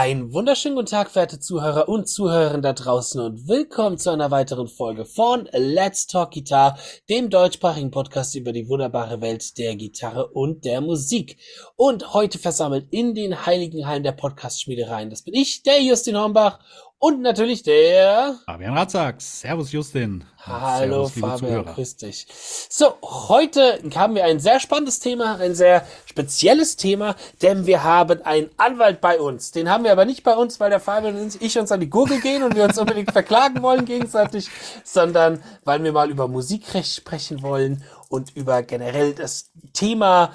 Einen wunderschönen guten Tag, verehrte Zuhörer und Zuhörerinnen da draußen und willkommen zu einer weiteren Folge von Let's Talk Guitar, dem deutschsprachigen Podcast über die wunderbare Welt der Gitarre und der Musik. Und heute versammelt in den heiligen Hallen der Podcast-Schmiedereien, das bin ich, der Justin Hornbach und natürlich der Fabian Ratzak. Servus Justin. Hallo Servus, Fabian, grüß dich. So, heute haben wir ein sehr spannendes Thema, ein sehr spezielles Thema, denn wir haben einen Anwalt bei uns. Den haben wir aber nicht bei uns, weil der Fabian und ich uns an die Gurgel gehen und wir uns unbedingt verklagen wollen gegenseitig, sondern weil wir mal über Musikrecht sprechen wollen und über generell das Thema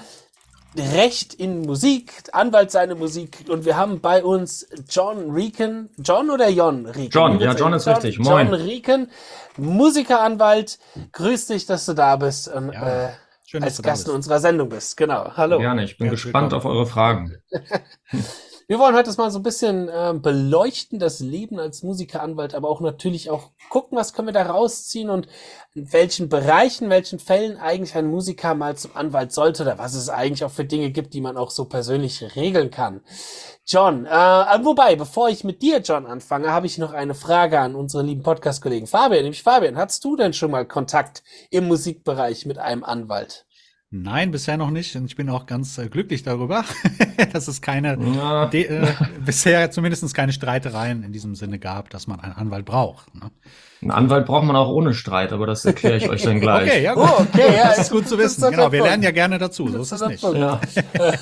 Recht in Musik, Anwalt seine Musik und wir haben bei uns John Rieken, John oder Jon Rieken? John, ja, John ist John, richtig. Moin. John Rieken, Musikeranwalt. Grüß dich, dass du da bist und ja, äh, schön, als Gast in unserer Sendung bist. Genau. Hallo. Gerne, ich bin ja, gespannt willkommen. auf eure Fragen. Wir wollen heute das mal so ein bisschen äh, beleuchten, das Leben als Musikeranwalt, aber auch natürlich auch gucken, was können wir da rausziehen und in welchen Bereichen, welchen Fällen eigentlich ein Musiker mal zum Anwalt sollte oder was es eigentlich auch für Dinge gibt, die man auch so persönlich regeln kann. John, äh, wobei, bevor ich mit dir, John, anfange, habe ich noch eine Frage an unseren lieben Podcast-Kollegen Fabian. Nämlich Fabian, hattest du denn schon mal Kontakt im Musikbereich mit einem Anwalt? Nein, bisher noch nicht. Und ich bin auch ganz äh, glücklich darüber, dass es keine, ja. de, äh, bisher zumindest keine Streitereien in diesem Sinne gab, dass man einen Anwalt braucht. Ne? Einen Anwalt braucht man auch ohne Streit, aber das erkläre ich euch dann gleich. Okay, ja gut. Oh, okay, ja, das ist gut zu wissen. Genau, wir lernen ja gerne dazu. So ist es nicht. Ja.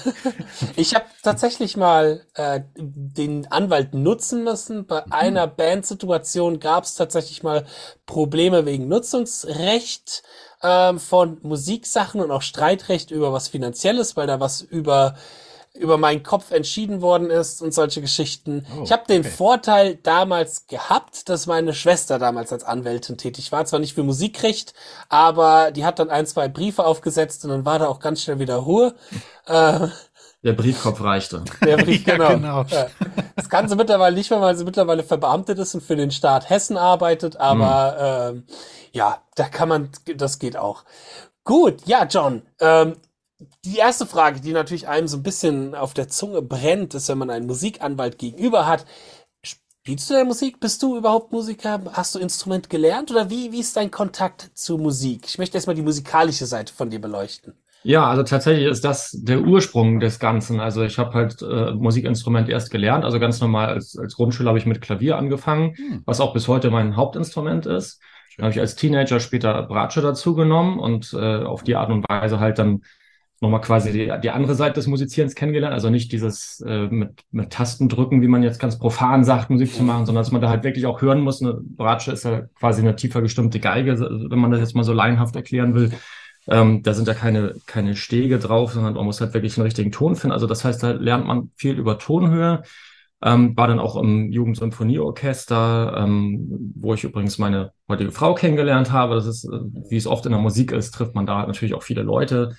ich habe tatsächlich mal äh, den Anwalt nutzen müssen. Bei mhm. einer Bandsituation gab es tatsächlich mal Probleme wegen Nutzungsrecht ähm, von Musiksachen und auch Streitrecht über was Finanzielles, weil da was über über meinen Kopf entschieden worden ist und solche Geschichten. Oh, ich habe den okay. Vorteil damals gehabt, dass meine Schwester damals als Anwältin tätig war. Zwar nicht für Musikrecht, aber die hat dann ein, zwei Briefe aufgesetzt und dann war da auch ganz schnell wieder Ruhe. Äh, der Briefkopf reichte. Der Brief, genau. ja, genau. Das kann sie mittlerweile nicht mehr, weil sie mittlerweile verbeamtet ist und für den Staat Hessen arbeitet, aber hm. äh, ja, da kann man, das geht auch. Gut, ja, John. Ähm, die erste Frage, die natürlich einem so ein bisschen auf der Zunge brennt, ist, wenn man einen Musikanwalt gegenüber hat. Spielst du denn Musik? Bist du überhaupt Musiker? Hast du Instrument gelernt? Oder wie, wie ist dein Kontakt zur Musik? Ich möchte erstmal die musikalische Seite von dir beleuchten. Ja, also tatsächlich ist das der Ursprung des Ganzen. Also ich habe halt äh, Musikinstrument erst gelernt. Also ganz normal als, als Grundschüler habe ich mit Klavier angefangen, hm. was auch bis heute mein Hauptinstrument ist. Dann habe ich als Teenager später Bratsche dazu genommen und äh, auf die Art und Weise halt dann nochmal quasi die, die andere Seite des Musizierens kennengelernt. Also nicht dieses äh, mit, mit Tasten drücken, wie man jetzt ganz profan sagt, Musik zu machen, sondern dass man da halt wirklich auch hören muss. Eine Bratsche ist ja quasi eine tiefer gestimmte Geige, wenn man das jetzt mal so laienhaft erklären will. Ähm, da sind ja keine, keine Stege drauf, sondern man muss halt wirklich einen richtigen Ton finden. Also das heißt, da lernt man viel über Tonhöhe. Ähm, war dann auch im Jugendsymphonieorchester, ähm, wo ich übrigens meine heutige Frau kennengelernt habe. Das ist, äh, wie es oft in der Musik ist, trifft man da natürlich auch viele Leute.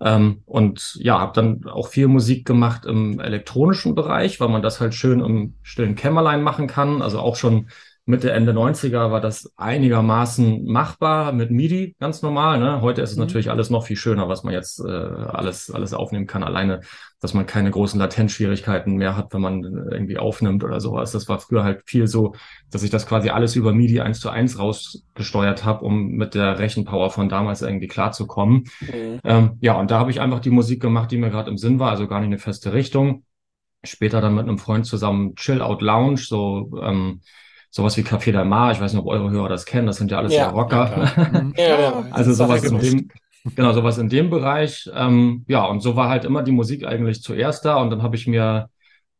Ähm, und ja, habe dann auch viel Musik gemacht im elektronischen Bereich, weil man das halt schön im stillen Kämmerlein machen kann. Also auch schon Mitte, Ende 90er war das einigermaßen machbar mit MIDI, ganz normal. Ne? Heute ist es mhm. natürlich alles noch viel schöner, was man jetzt äh, alles, alles aufnehmen kann. Alleine, dass man keine großen Latenzschwierigkeiten mehr hat, wenn man irgendwie aufnimmt oder sowas. Das war früher halt viel so, dass ich das quasi alles über MIDI eins zu eins rausgesteuert habe, um mit der Rechenpower von damals irgendwie klarzukommen. Mhm. Ähm, ja, und da habe ich einfach die Musik gemacht, die mir gerade im Sinn war, also gar nicht eine feste Richtung. Später dann mit einem Freund zusammen Chill Out Lounge, so ähm, sowas wie Café Del Mar, ich weiß nicht, ob eure Hörer das kennen, das sind ja alles ja, Rocker. Ja, ja, also sowas in dem, genau, sowas in dem Bereich. Ähm, ja, und so war halt immer die Musik eigentlich zuerst da und dann habe ich mir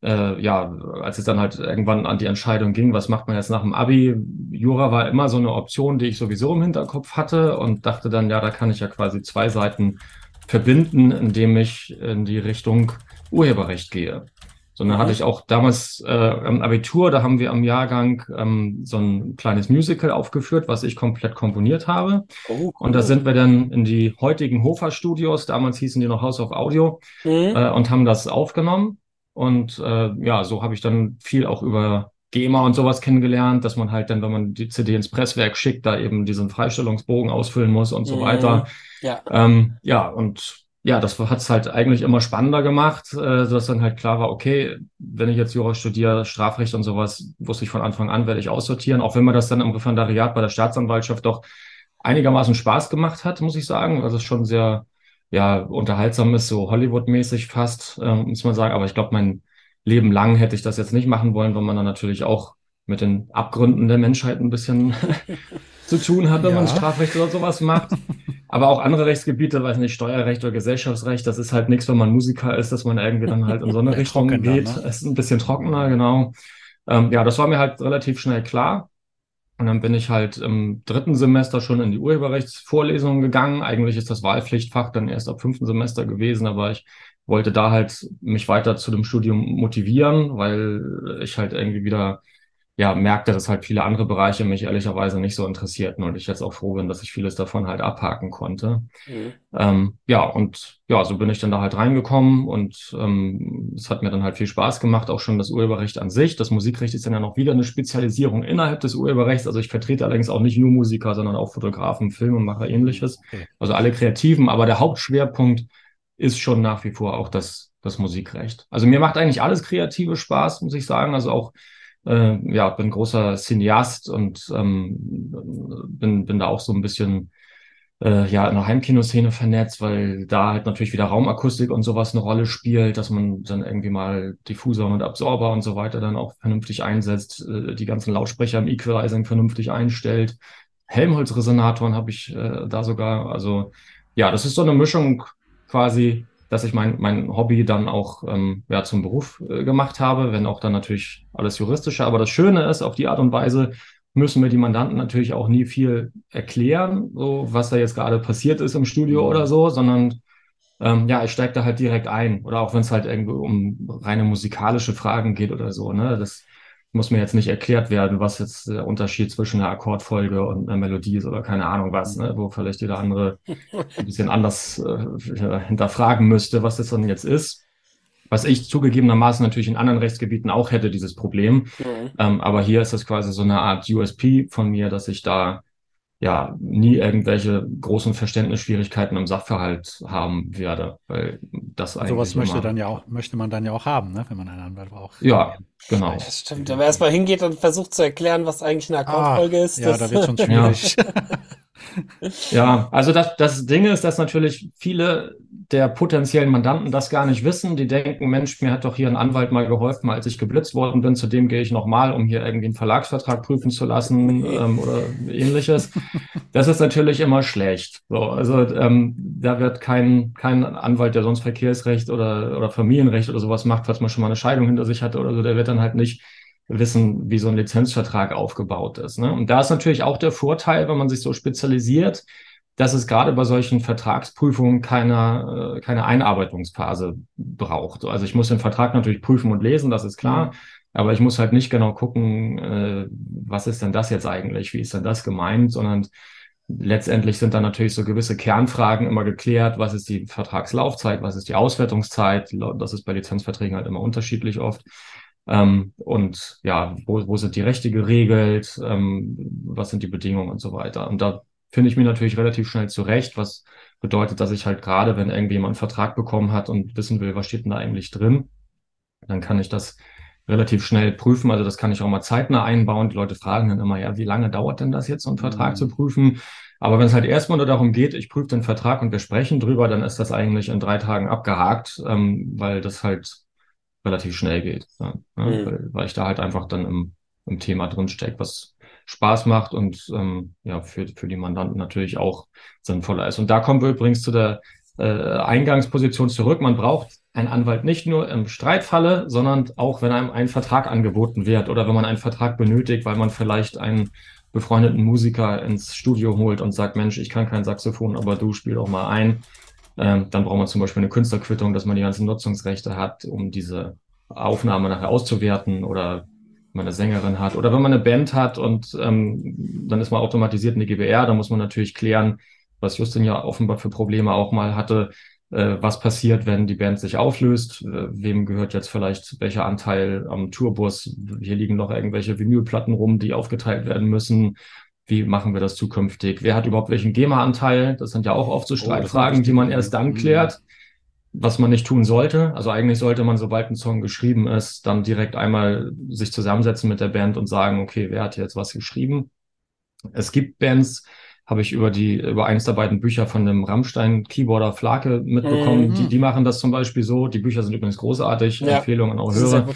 äh, ja, als es dann halt irgendwann an die Entscheidung ging, was macht man jetzt nach dem Abi, Jura war immer so eine Option, die ich sowieso im Hinterkopf hatte und dachte dann, ja, da kann ich ja quasi zwei Seiten verbinden, indem ich in die Richtung Urheberrecht gehe. Sondern mhm. hatte ich auch damals äh, im Abitur, da haben wir am Jahrgang ähm, so ein kleines Musical aufgeführt, was ich komplett komponiert habe. Oh, cool. Und da sind wir dann in die heutigen Hofer Studios, damals hießen die noch House of Audio, mhm. äh, und haben das aufgenommen. Und äh, ja, so habe ich dann viel auch über GEMA und sowas kennengelernt, dass man halt dann, wenn man die CD ins Presswerk schickt, da eben diesen Freistellungsbogen ausfüllen muss und so mhm. weiter. Ja. Ähm, ja, und ja, das hat es halt eigentlich immer spannender gemacht, äh, dass dann halt klar war, okay, wenn ich jetzt Jura studiere, Strafrecht und sowas, wusste ich von Anfang an, werde ich aussortieren, auch wenn mir das dann im Referendariat bei der Staatsanwaltschaft doch einigermaßen Spaß gemacht hat, muss ich sagen. Also es schon sehr, ja, unterhaltsam ist, so Hollywood-mäßig fast, äh, muss man sagen. Aber ich glaube, mein Leben lang hätte ich das jetzt nicht machen wollen, weil man dann natürlich auch mit den Abgründen der Menschheit ein bisschen zu tun hat, wenn ja. man Strafrecht oder sowas macht. Aber auch andere Rechtsgebiete, weiß nicht, Steuerrecht oder Gesellschaftsrecht, das ist halt nichts, wenn man Musiker ist, dass man irgendwie dann halt in so eine Richtung geht. Ne? Es ist ein bisschen trockener, genau. Ähm, ja, das war mir halt relativ schnell klar. Und dann bin ich halt im dritten Semester schon in die Urheberrechtsvorlesung gegangen. Eigentlich ist das Wahlpflichtfach dann erst ab fünften Semester gewesen, aber ich wollte da halt mich weiter zu dem Studium motivieren, weil ich halt irgendwie wieder ja, merkte, dass halt viele andere Bereiche mich ehrlicherweise nicht so interessierten und ich jetzt auch froh bin, dass ich vieles davon halt abhaken konnte. Mhm. Ähm, ja, und ja, so bin ich dann da halt reingekommen und ähm, es hat mir dann halt viel Spaß gemacht, auch schon das Urheberrecht an sich. Das Musikrecht ist dann ja noch wieder eine Spezialisierung innerhalb des Urheberrechts. Also ich vertrete allerdings auch nicht nur Musiker, sondern auch Fotografen, Filmemacher, ähnliches. Okay. Also alle Kreativen, aber der Hauptschwerpunkt ist schon nach wie vor auch das, das Musikrecht. Also mir macht eigentlich alles kreative Spaß, muss ich sagen. Also auch äh, ja, bin großer Cineast und ähm, bin, bin da auch so ein bisschen äh, ja in der Heimkinoszene vernetzt, weil da halt natürlich wieder Raumakustik und sowas eine Rolle spielt, dass man dann irgendwie mal Diffusor und Absorber und so weiter dann auch vernünftig einsetzt, äh, die ganzen Lautsprecher im Equalizing vernünftig einstellt. Helmholtz-Resonatoren habe ich äh, da sogar. Also ja, das ist so eine Mischung quasi dass ich mein, mein Hobby dann auch ähm, ja, zum Beruf äh, gemacht habe, wenn auch dann natürlich alles juristische. Aber das Schöne ist, auf die Art und Weise müssen wir die Mandanten natürlich auch nie viel erklären, so was da jetzt gerade passiert ist im Studio oder so, sondern ähm, ja, ich steige da halt direkt ein. Oder auch wenn es halt irgendwie um reine musikalische Fragen geht oder so. Ne? Das muss mir jetzt nicht erklärt werden, was jetzt der Unterschied zwischen einer Akkordfolge und einer Melodie ist oder keine Ahnung was, ne? wo vielleicht jeder andere ein bisschen anders äh, hinterfragen müsste, was das dann jetzt ist. Was ich zugegebenermaßen natürlich in anderen Rechtsgebieten auch hätte, dieses Problem. Mhm. Ähm, aber hier ist das quasi so eine Art USP von mir, dass ich da ja nie irgendwelche großen Verständnisschwierigkeiten im Sachverhalt haben werde, weil das eigentlich sowas möchte dann ja auch möchte man dann ja auch haben, ne, wenn man einen Anwalt braucht. Ja, genau. Das stimmt. Wenn man erstmal hingeht und versucht zu erklären, was eigentlich eine Akkordfolge ah, ist. Ja, da wird schon schwierig. ja, also das, das Ding ist, dass natürlich viele der potenziellen Mandanten das gar nicht wissen. Die denken, Mensch, mir hat doch hier ein Anwalt mal geholfen, als ich geblitzt worden bin. Zudem gehe ich nochmal, um hier irgendwie einen Verlagsvertrag prüfen zu lassen ähm, oder ähnliches. Das ist natürlich immer schlecht. So, also ähm, da wird kein, kein Anwalt, der sonst Verkehrsrecht oder, oder Familienrecht oder sowas macht, falls man schon mal eine Scheidung hinter sich hatte oder so, der wird dann halt nicht wissen, wie so ein Lizenzvertrag aufgebaut ist. Ne? Und da ist natürlich auch der Vorteil, wenn man sich so spezialisiert, dass es gerade bei solchen Vertragsprüfungen keine, äh, keine Einarbeitungsphase braucht. Also ich muss den Vertrag natürlich prüfen und lesen, das ist klar. Mhm. Aber ich muss halt nicht genau gucken, äh, was ist denn das jetzt eigentlich? Wie ist denn das gemeint? Sondern letztendlich sind dann natürlich so gewisse Kernfragen immer geklärt. Was ist die Vertragslaufzeit? Was ist die Auswertungszeit? Das ist bei Lizenzverträgen halt immer unterschiedlich oft. Ähm, und ja, wo, wo sind die Rechte geregelt? Ähm, was sind die Bedingungen und so weiter? Und da finde ich mir natürlich relativ schnell zurecht, was bedeutet, dass ich halt gerade, wenn irgendwie jemand einen Vertrag bekommen hat und wissen will, was steht denn da eigentlich drin, dann kann ich das relativ schnell prüfen. Also das kann ich auch mal zeitnah einbauen. Die Leute fragen dann immer, ja, wie lange dauert denn das jetzt, so einen Vertrag mhm. zu prüfen? Aber wenn es halt erstmal nur darum geht, ich prüfe den Vertrag und wir sprechen drüber, dann ist das eigentlich in drei Tagen abgehakt, ähm, weil das halt relativ schnell geht. Ja, ne? mhm. weil, weil ich da halt einfach dann im, im Thema drin stecke, was Spaß macht und ähm, ja, für, für die Mandanten natürlich auch sinnvoller ist. Und da kommen wir übrigens zu der äh, Eingangsposition zurück. Man braucht einen Anwalt nicht nur im Streitfalle, sondern auch, wenn einem ein Vertrag angeboten wird oder wenn man einen Vertrag benötigt, weil man vielleicht einen befreundeten Musiker ins Studio holt und sagt, Mensch, ich kann kein Saxophon, aber du spiel doch mal ein. Ähm, dann braucht man zum Beispiel eine Künstlerquittung, dass man die ganzen Nutzungsrechte hat, um diese Aufnahme nachher auszuwerten oder man eine Sängerin hat oder wenn man eine Band hat und ähm, dann ist man automatisiert in die GBR, dann muss man natürlich klären, was Justin ja offenbar für Probleme auch mal hatte, äh, was passiert, wenn die Band sich auflöst, äh, wem gehört jetzt vielleicht welcher Anteil am Tourbus, hier liegen noch irgendwelche Vinylplatten rum, die aufgeteilt werden müssen, wie machen wir das zukünftig? Wer hat überhaupt welchen GEMA-Anteil? Das sind ja auch oft so oh, Streitfragen, die man erst dann klärt, was man nicht tun sollte. Also eigentlich sollte man, sobald ein Song geschrieben ist, dann direkt einmal sich zusammensetzen mit der Band und sagen, okay, wer hat jetzt was geschrieben? Es gibt Bands, habe ich über die, über eines der beiden Bücher von dem Rammstein-Keyboarder Flake mitbekommen. Mhm. Die, die machen das zum Beispiel so. Die Bücher sind übrigens großartig. Ja. Empfehlungen an auch Hörer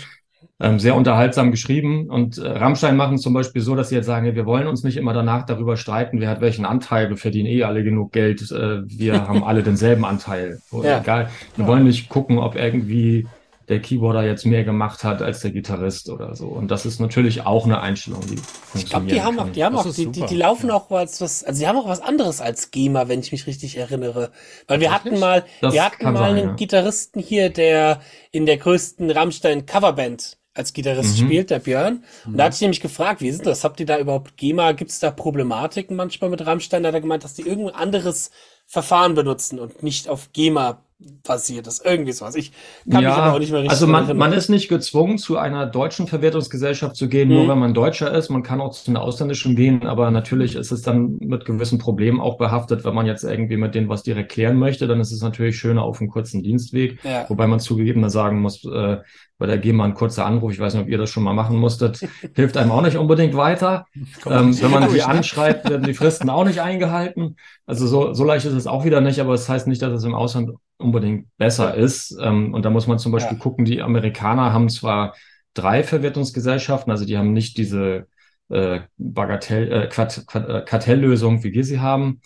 ähm, sehr unterhaltsam geschrieben. Und äh, Rammstein machen zum Beispiel so, dass sie jetzt sagen, ja, wir wollen uns nicht immer danach darüber streiten, wer hat welchen Anteil, wir verdienen eh alle genug Geld, äh, wir haben alle denselben Anteil. Oder ja. egal. Wir ja. wollen nicht gucken, ob irgendwie der Keyboarder jetzt mehr gemacht hat als der Gitarrist oder so. Und das ist natürlich auch eine Einstellung, die Ich glaube, die haben auch, die haben auch, die, die, die, laufen ja. auch was, was, also die haben auch was anderes als GEMA, wenn ich mich richtig erinnere. Weil wir hatten mal, das wir hatten mal sein, einen ja. Gitarristen hier, der in der größten Rammstein Coverband als Gitarrist mhm. spielt, der Björn. Und da hatte ich nämlich gefragt, wie ist das? Habt ihr da überhaupt GEMA? Gibt es da Problematiken manchmal mit Rammstein? Da hat er gemeint, dass die irgendein anderes Verfahren benutzen und nicht auf GEMA passiert ist. Irgendwie sowas. Ich kann ja, mich aber auch nicht mehr richtig Also man, man ist nicht gezwungen, zu einer deutschen Verwertungsgesellschaft zu gehen, mhm. nur wenn man Deutscher ist. Man kann auch zu einer ausländischen gehen, aber natürlich ist es dann mit gewissen Problemen auch behaftet, wenn man jetzt irgendwie mit denen was direkt klären möchte, dann ist es natürlich schöner auf einem kurzen Dienstweg. Ja. Wobei man zugegeben sagen muss, äh, bei der GEMA ein kurzer Anruf, ich weiß nicht, ob ihr das schon mal machen musstet, hilft einem auch nicht unbedingt weiter. Ähm, wenn man sie anschreibt, werden die Fristen auch nicht eingehalten. Also so, so leicht ist es auch wieder nicht, aber es das heißt nicht, dass es im Ausland unbedingt besser ist. Ähm, und da muss man zum Beispiel ja. gucken, die Amerikaner haben zwar drei Verwertungsgesellschaften, also die haben nicht diese äh, Bagatell, äh, Quart, Quart, äh, Kartelllösung, wie wir sie haben,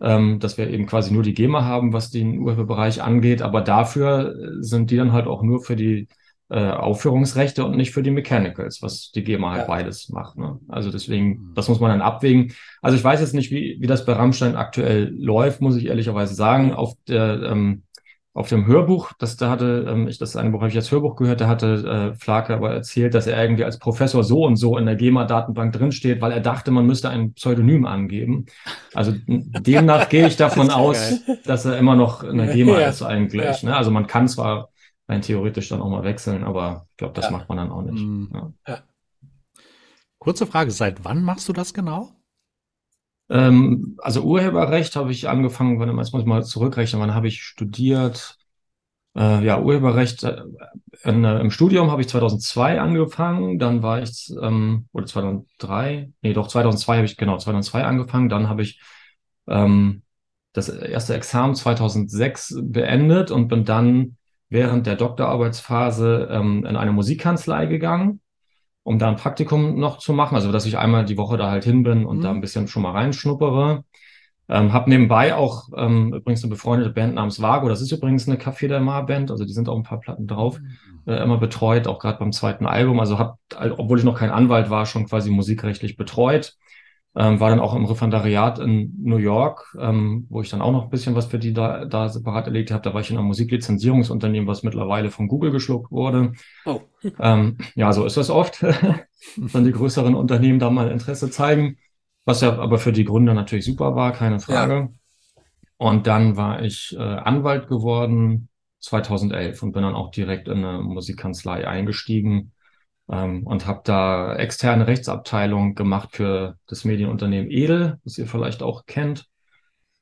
ähm, dass wir eben quasi nur die GEMA haben, was den Urheberbereich angeht, aber dafür sind die dann halt auch nur für die äh, Aufführungsrechte und nicht für die Mechanicals, was die GEMA halt ja. beides macht. Ne? Also deswegen, mhm. das muss man dann abwägen. Also ich weiß jetzt nicht, wie, wie das bei Rammstein aktuell läuft, muss ich ehrlicherweise sagen. Auf der ähm, auf dem Hörbuch, das da hatte, ähm, ich das eine Buch habe ich als Hörbuch gehört, da hatte äh, Flake aber erzählt, dass er irgendwie als Professor so und so in der GEMA-Datenbank drinsteht, weil er dachte, man müsste ein Pseudonym angeben. Also demnach gehe ich davon aus, geil. dass er immer noch in der GEMA ja. ist eigentlich. Ja. Ne? Also man kann zwar rein theoretisch dann auch mal wechseln, aber ich glaube, das ja. macht man dann auch nicht. Mhm. Kurze Frage, seit wann machst du das genau? Ähm, also Urheberrecht habe ich angefangen, wann, jetzt muss ich mal zurückrechnen, wann habe ich studiert? Äh, ja, Urheberrecht äh, in, äh, im Studium habe ich 2002 angefangen, dann war ich, ähm, oder 2003, nee, doch 2002 habe ich, genau, 2002 angefangen, dann habe ich ähm, das erste Examen 2006 beendet und bin dann während der Doktorarbeitsphase ähm, in eine Musikkanzlei gegangen, um da ein Praktikum noch zu machen. Also, dass ich einmal die Woche da halt hin bin und mhm. da ein bisschen schon mal reinschnuppere. Ähm, hab nebenbei auch ähm, übrigens eine befreundete Band namens Vago. Das ist übrigens eine Café der Mar Band. Also die sind auch ein paar Platten drauf. Mhm. Äh, immer betreut, auch gerade beim zweiten Album. Also hab, obwohl ich noch kein Anwalt war, schon quasi musikrechtlich betreut. Ähm, war dann auch im Referendariat in New York, ähm, wo ich dann auch noch ein bisschen was für die da, da separat erledigt habe. Da war ich in einem Musiklizenzierungsunternehmen, was mittlerweile von Google geschluckt wurde. Oh. Ähm, ja, so ist das oft, wenn die größeren Unternehmen da mal Interesse zeigen, was ja aber für die Gründer natürlich super war, keine Frage. Ja. Und dann war ich äh, Anwalt geworden 2011 und bin dann auch direkt in eine Musikkanzlei eingestiegen ähm, und habe da externe Rechtsabteilung gemacht für das Medienunternehmen Edel, das ihr vielleicht auch kennt.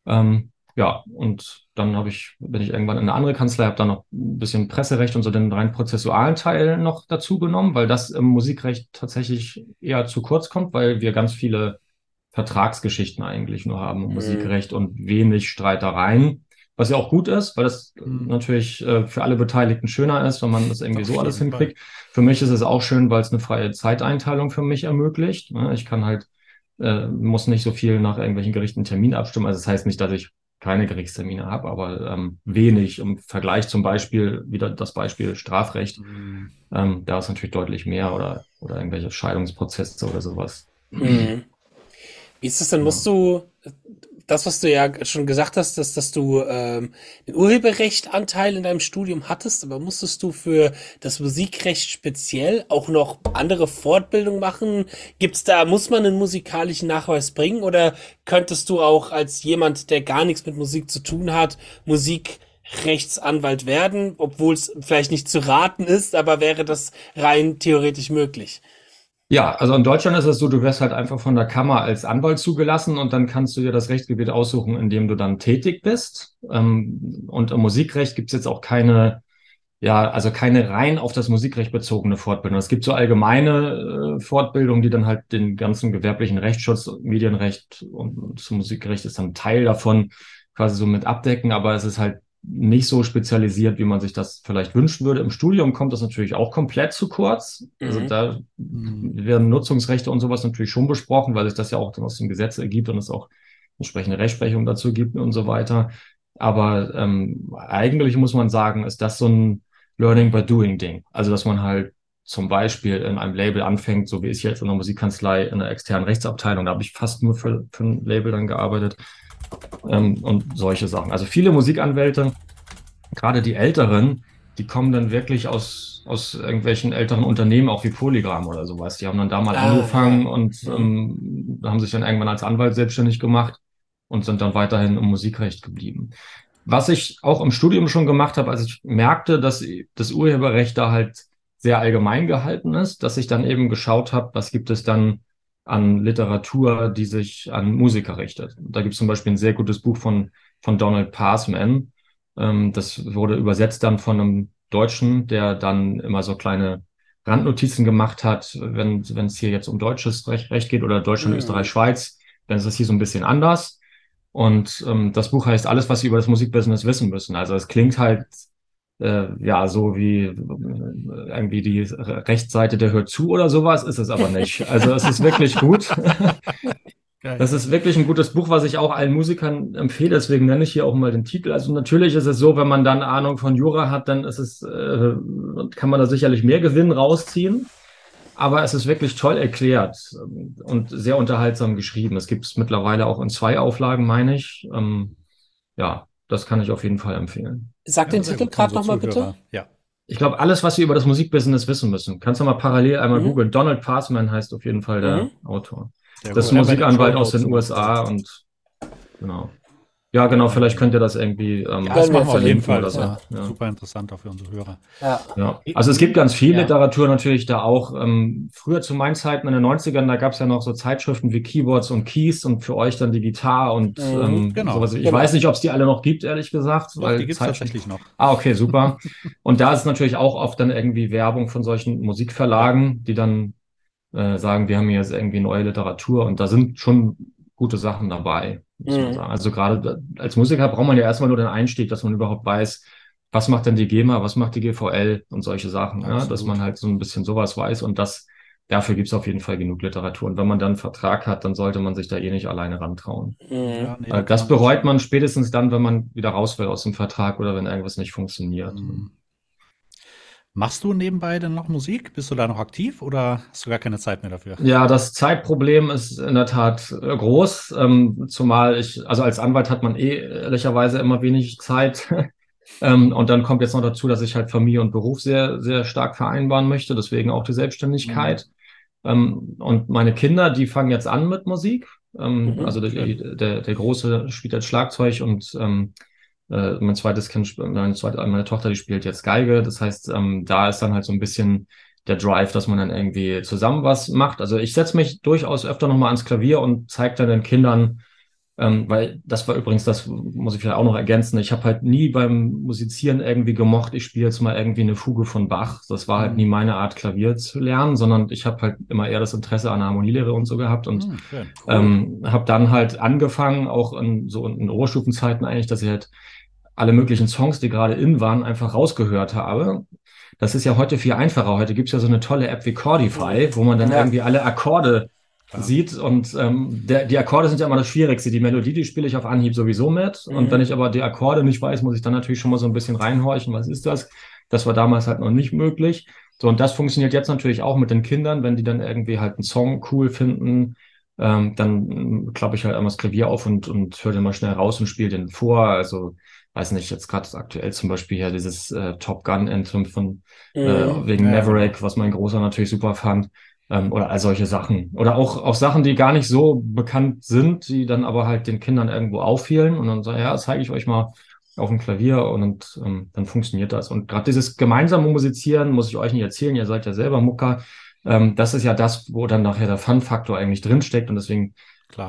Ähm, ja, und dann habe ich, bin ich irgendwann in eine andere Kanzlei, habe dann noch ein bisschen Presserecht und so den rein prozessualen Teil noch dazu genommen, weil das im Musikrecht tatsächlich eher zu kurz kommt, weil wir ganz viele Vertragsgeschichten eigentlich nur haben im mhm. Musikrecht und wenig Streitereien. Was ja auch gut ist, weil das mhm. natürlich äh, für alle Beteiligten schöner ist, wenn man das irgendwie Auf so alles hinkriegt. Fall. Für mich ist es auch schön, weil es eine freie Zeiteinteilung für mich ermöglicht. Ne? Ich kann halt, äh, muss nicht so viel nach irgendwelchen Gerichten Termin abstimmen. Also das heißt nicht, dass ich keine Gerichtstermine habe, aber ähm, wenig im Vergleich zum Beispiel, wieder das Beispiel Strafrecht. Mhm. Ähm, da ist natürlich deutlich mehr oder, oder irgendwelche Scheidungsprozesse oder sowas. Mhm. Wie ist das denn? Musst du das, was du ja schon gesagt hast, dass, dass du ähm, den Urheberrechtanteil in deinem Studium hattest, aber musstest du für das Musikrecht speziell auch noch andere Fortbildung machen? Gibt's da, muss man einen musikalischen Nachweis bringen oder könntest du auch als jemand, der gar nichts mit Musik zu tun hat, Musikrechtsanwalt werden, obwohl es vielleicht nicht zu raten ist, aber wäre das rein theoretisch möglich? Ja, also in Deutschland ist es so, du wirst halt einfach von der Kammer als Anwalt zugelassen und dann kannst du dir das Rechtsgebiet aussuchen, in dem du dann tätig bist. Ähm, und im Musikrecht gibt es jetzt auch keine, ja, also keine rein auf das Musikrecht bezogene Fortbildung. Es gibt so allgemeine äh, Fortbildungen, die dann halt den ganzen gewerblichen Rechtsschutz, Medienrecht und, und zum Musikrecht ist dann Teil davon quasi so mit abdecken, aber es ist halt nicht so spezialisiert, wie man sich das vielleicht wünschen würde. Im Studium kommt das natürlich auch komplett zu kurz. Also mhm. da werden Nutzungsrechte und sowas natürlich schon besprochen, weil sich das ja auch dann aus dem Gesetz ergibt und es auch entsprechende Rechtsprechung dazu gibt und so weiter. Aber ähm, eigentlich muss man sagen, ist das so ein Learning by Doing Ding. Also dass man halt zum Beispiel in einem Label anfängt, so wie ich jetzt in der Musikkanzlei in der externen Rechtsabteilung, da habe ich fast nur für, für ein Label dann gearbeitet ähm, und solche Sachen. Also viele Musikanwälte, gerade die älteren, die kommen dann wirklich aus, aus irgendwelchen älteren Unternehmen, auch wie Polygram oder sowas. Die haben dann da mal ah, angefangen ja. und ähm, haben sich dann irgendwann als Anwalt selbstständig gemacht und sind dann weiterhin im Musikrecht geblieben. Was ich auch im Studium schon gemacht habe, als ich merkte, dass das Urheberrecht da halt sehr allgemein gehalten ist, dass ich dann eben geschaut habe, was gibt es dann an Literatur, die sich an Musiker richtet. Da gibt es zum Beispiel ein sehr gutes Buch von, von Donald Passman. Ähm, das wurde übersetzt dann von einem Deutschen, der dann immer so kleine Randnotizen gemacht hat, wenn es hier jetzt um deutsches Recht, Recht geht oder Deutschland, mhm. Österreich, Schweiz, dann ist das hier so ein bisschen anders. Und ähm, das Buch heißt Alles, was Sie über das Musikbusiness wissen müssen. Also es klingt halt äh, ja, so wie äh, irgendwie die Rechtsseite der hört zu oder sowas, ist es aber nicht. Also es ist wirklich gut. Das ist wirklich ein gutes Buch, was ich auch allen Musikern empfehle. Deswegen nenne ich hier auch mal den Titel. Also natürlich ist es so, wenn man dann Ahnung von Jura hat, dann ist es, äh, kann man da sicherlich mehr Gewinn rausziehen. Aber es ist wirklich toll erklärt und sehr unterhaltsam geschrieben. Es gibt es mittlerweile auch in zwei Auflagen, meine ich. Ähm, ja, das kann ich auf jeden Fall empfehlen. Sag den Titel gerade nochmal bitte. Ja. Ich glaube, alles, was wir über das Musikbusiness wissen müssen. Kannst du mal parallel einmal mhm. googeln. Donald Passman heißt auf jeden Fall der mhm. Autor. Der das ist Musikanwalt aus den USA und genau. Ja, genau, vielleicht könnt ihr das irgendwie ähm, ja, das machen wir auf jeden Fall. Das so. ja, ja. Super interessant auch für unsere Hörer. Ja. ja. Also es gibt ganz viel ja. Literatur natürlich da auch. Ähm, früher zu meinen Zeiten in den 90ern, da gab es ja noch so Zeitschriften wie Keyboards und Keys und für euch dann die Gitarre und mhm, ähm, genau. sowas. Ich genau. weiß nicht, ob es die alle noch gibt, ehrlich gesagt. Doch, weil die gibt es tatsächlich noch. Ah, okay, super. und da ist natürlich auch oft dann irgendwie Werbung von solchen Musikverlagen, die dann äh, sagen, wir haben hier jetzt irgendwie neue Literatur und da sind schon gute Sachen dabei. Mhm. Also gerade als Musiker braucht man ja erstmal nur den Einstieg, dass man überhaupt weiß, was macht denn die GEMA, was macht die GVL und solche Sachen, ja, dass man halt so ein bisschen sowas weiß und das dafür gibt es auf jeden Fall genug Literatur. Und wenn man dann einen Vertrag hat, dann sollte man sich da eh nicht alleine rantrauen. Mhm. Ja, nee, das bereut man spätestens dann, wenn man wieder raus will aus dem Vertrag oder wenn irgendwas nicht funktioniert. Mhm. Machst du nebenbei denn noch Musik? Bist du da noch aktiv oder hast du gar keine Zeit mehr dafür? Ja, das Zeitproblem ist in der Tat äh, groß. Ähm, zumal ich, also als Anwalt hat man eh ehrlicherweise immer wenig Zeit. ähm, und dann kommt jetzt noch dazu, dass ich halt Familie und Beruf sehr, sehr stark vereinbaren möchte. Deswegen auch die Selbstständigkeit. Mhm. Ähm, und meine Kinder, die fangen jetzt an mit Musik. Ähm, mhm. Also der, der, der Große spielt jetzt Schlagzeug und ähm, äh, mein zweites Kind, meine, zweite, meine Tochter, die spielt jetzt Geige. Das heißt, ähm, da ist dann halt so ein bisschen der Drive, dass man dann irgendwie zusammen was macht. Also ich setze mich durchaus öfter nochmal ans Klavier und zeige dann den Kindern, ähm, weil das war übrigens, das muss ich vielleicht auch noch ergänzen, ich habe halt nie beim Musizieren irgendwie gemocht, ich spiele jetzt mal irgendwie eine Fuge von Bach. Das war halt mhm. nie meine Art, Klavier zu lernen, sondern ich habe halt immer eher das Interesse an Harmonielehre und so gehabt und mhm, cool. ähm, habe dann halt angefangen, auch in so in Oberstufenzeiten eigentlich, dass ich halt alle möglichen Songs, die gerade in waren, einfach rausgehört habe. Das ist ja heute viel einfacher. Heute gibt's ja so eine tolle App wie Chordify, wo man dann ja. irgendwie alle Akkorde ja. sieht. Und ähm, der, die Akkorde sind ja immer das Schwierigste. Die Melodie, die spiele ich auf Anhieb sowieso mit. Mhm. Und wenn ich aber die Akkorde nicht weiß, muss ich dann natürlich schon mal so ein bisschen reinhorchen. Was ist das? Das war damals halt noch nicht möglich. So, und das funktioniert jetzt natürlich auch mit den Kindern, wenn die dann irgendwie halt einen Song cool finden, ähm, dann klappe ich halt einmal das Klavier auf und, und höre den mal schnell raus und spiele den vor. Also weiß nicht, jetzt gerade aktuell zum Beispiel ja dieses äh, Top Gun Anthem von äh, mhm. wegen ja. Maverick, was mein Großer natürlich super fand. Ähm, oder all solche Sachen. Oder auch, auch Sachen, die gar nicht so bekannt sind, die dann aber halt den Kindern irgendwo auffielen und dann sagen, ja, zeige ich euch mal auf dem Klavier und ähm, dann funktioniert das. Und gerade dieses gemeinsame Musizieren muss ich euch nicht erzählen, ihr seid ja selber Mucker, Ähm, das ist ja das, wo dann nachher der Fun-Faktor eigentlich drinsteckt und deswegen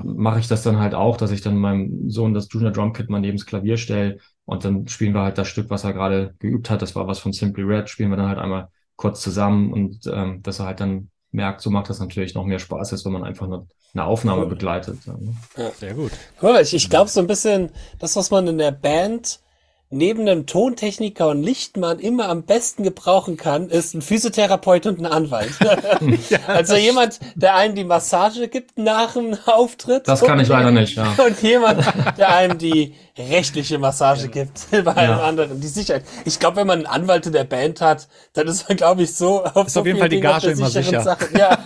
mache ich das dann halt auch, dass ich dann meinem Sohn das Junior Drum Kit mal neben das Klavier stelle und dann spielen wir halt das Stück, was er gerade geübt hat. Das war was von Simply Red, spielen wir dann halt einmal kurz zusammen und ähm, dass er halt dann merkt, so macht das natürlich noch mehr Spaß, als wenn man einfach eine, eine Aufnahme cool. begleitet. Ne? Ja, sehr gut. Cool, ich, ich glaube so ein bisschen, das, was man in der Band neben einem Tontechniker und Lichtmann immer am besten gebrauchen kann, ist ein Physiotherapeut und ein Anwalt. ja, also jemand, der einem die Massage gibt nach dem Auftritt. Das kann ich leider nicht, ja. Und jemand, der einem die rechtliche Massage gibt bei einem ja. anderen. Die Sicherheit. Ich glaube, wenn man einen Anwalt in der Band hat, dann ist man, glaube ich, so auf, ist so auf jeden Fall die Gage immer sicher. Sachen. Ja.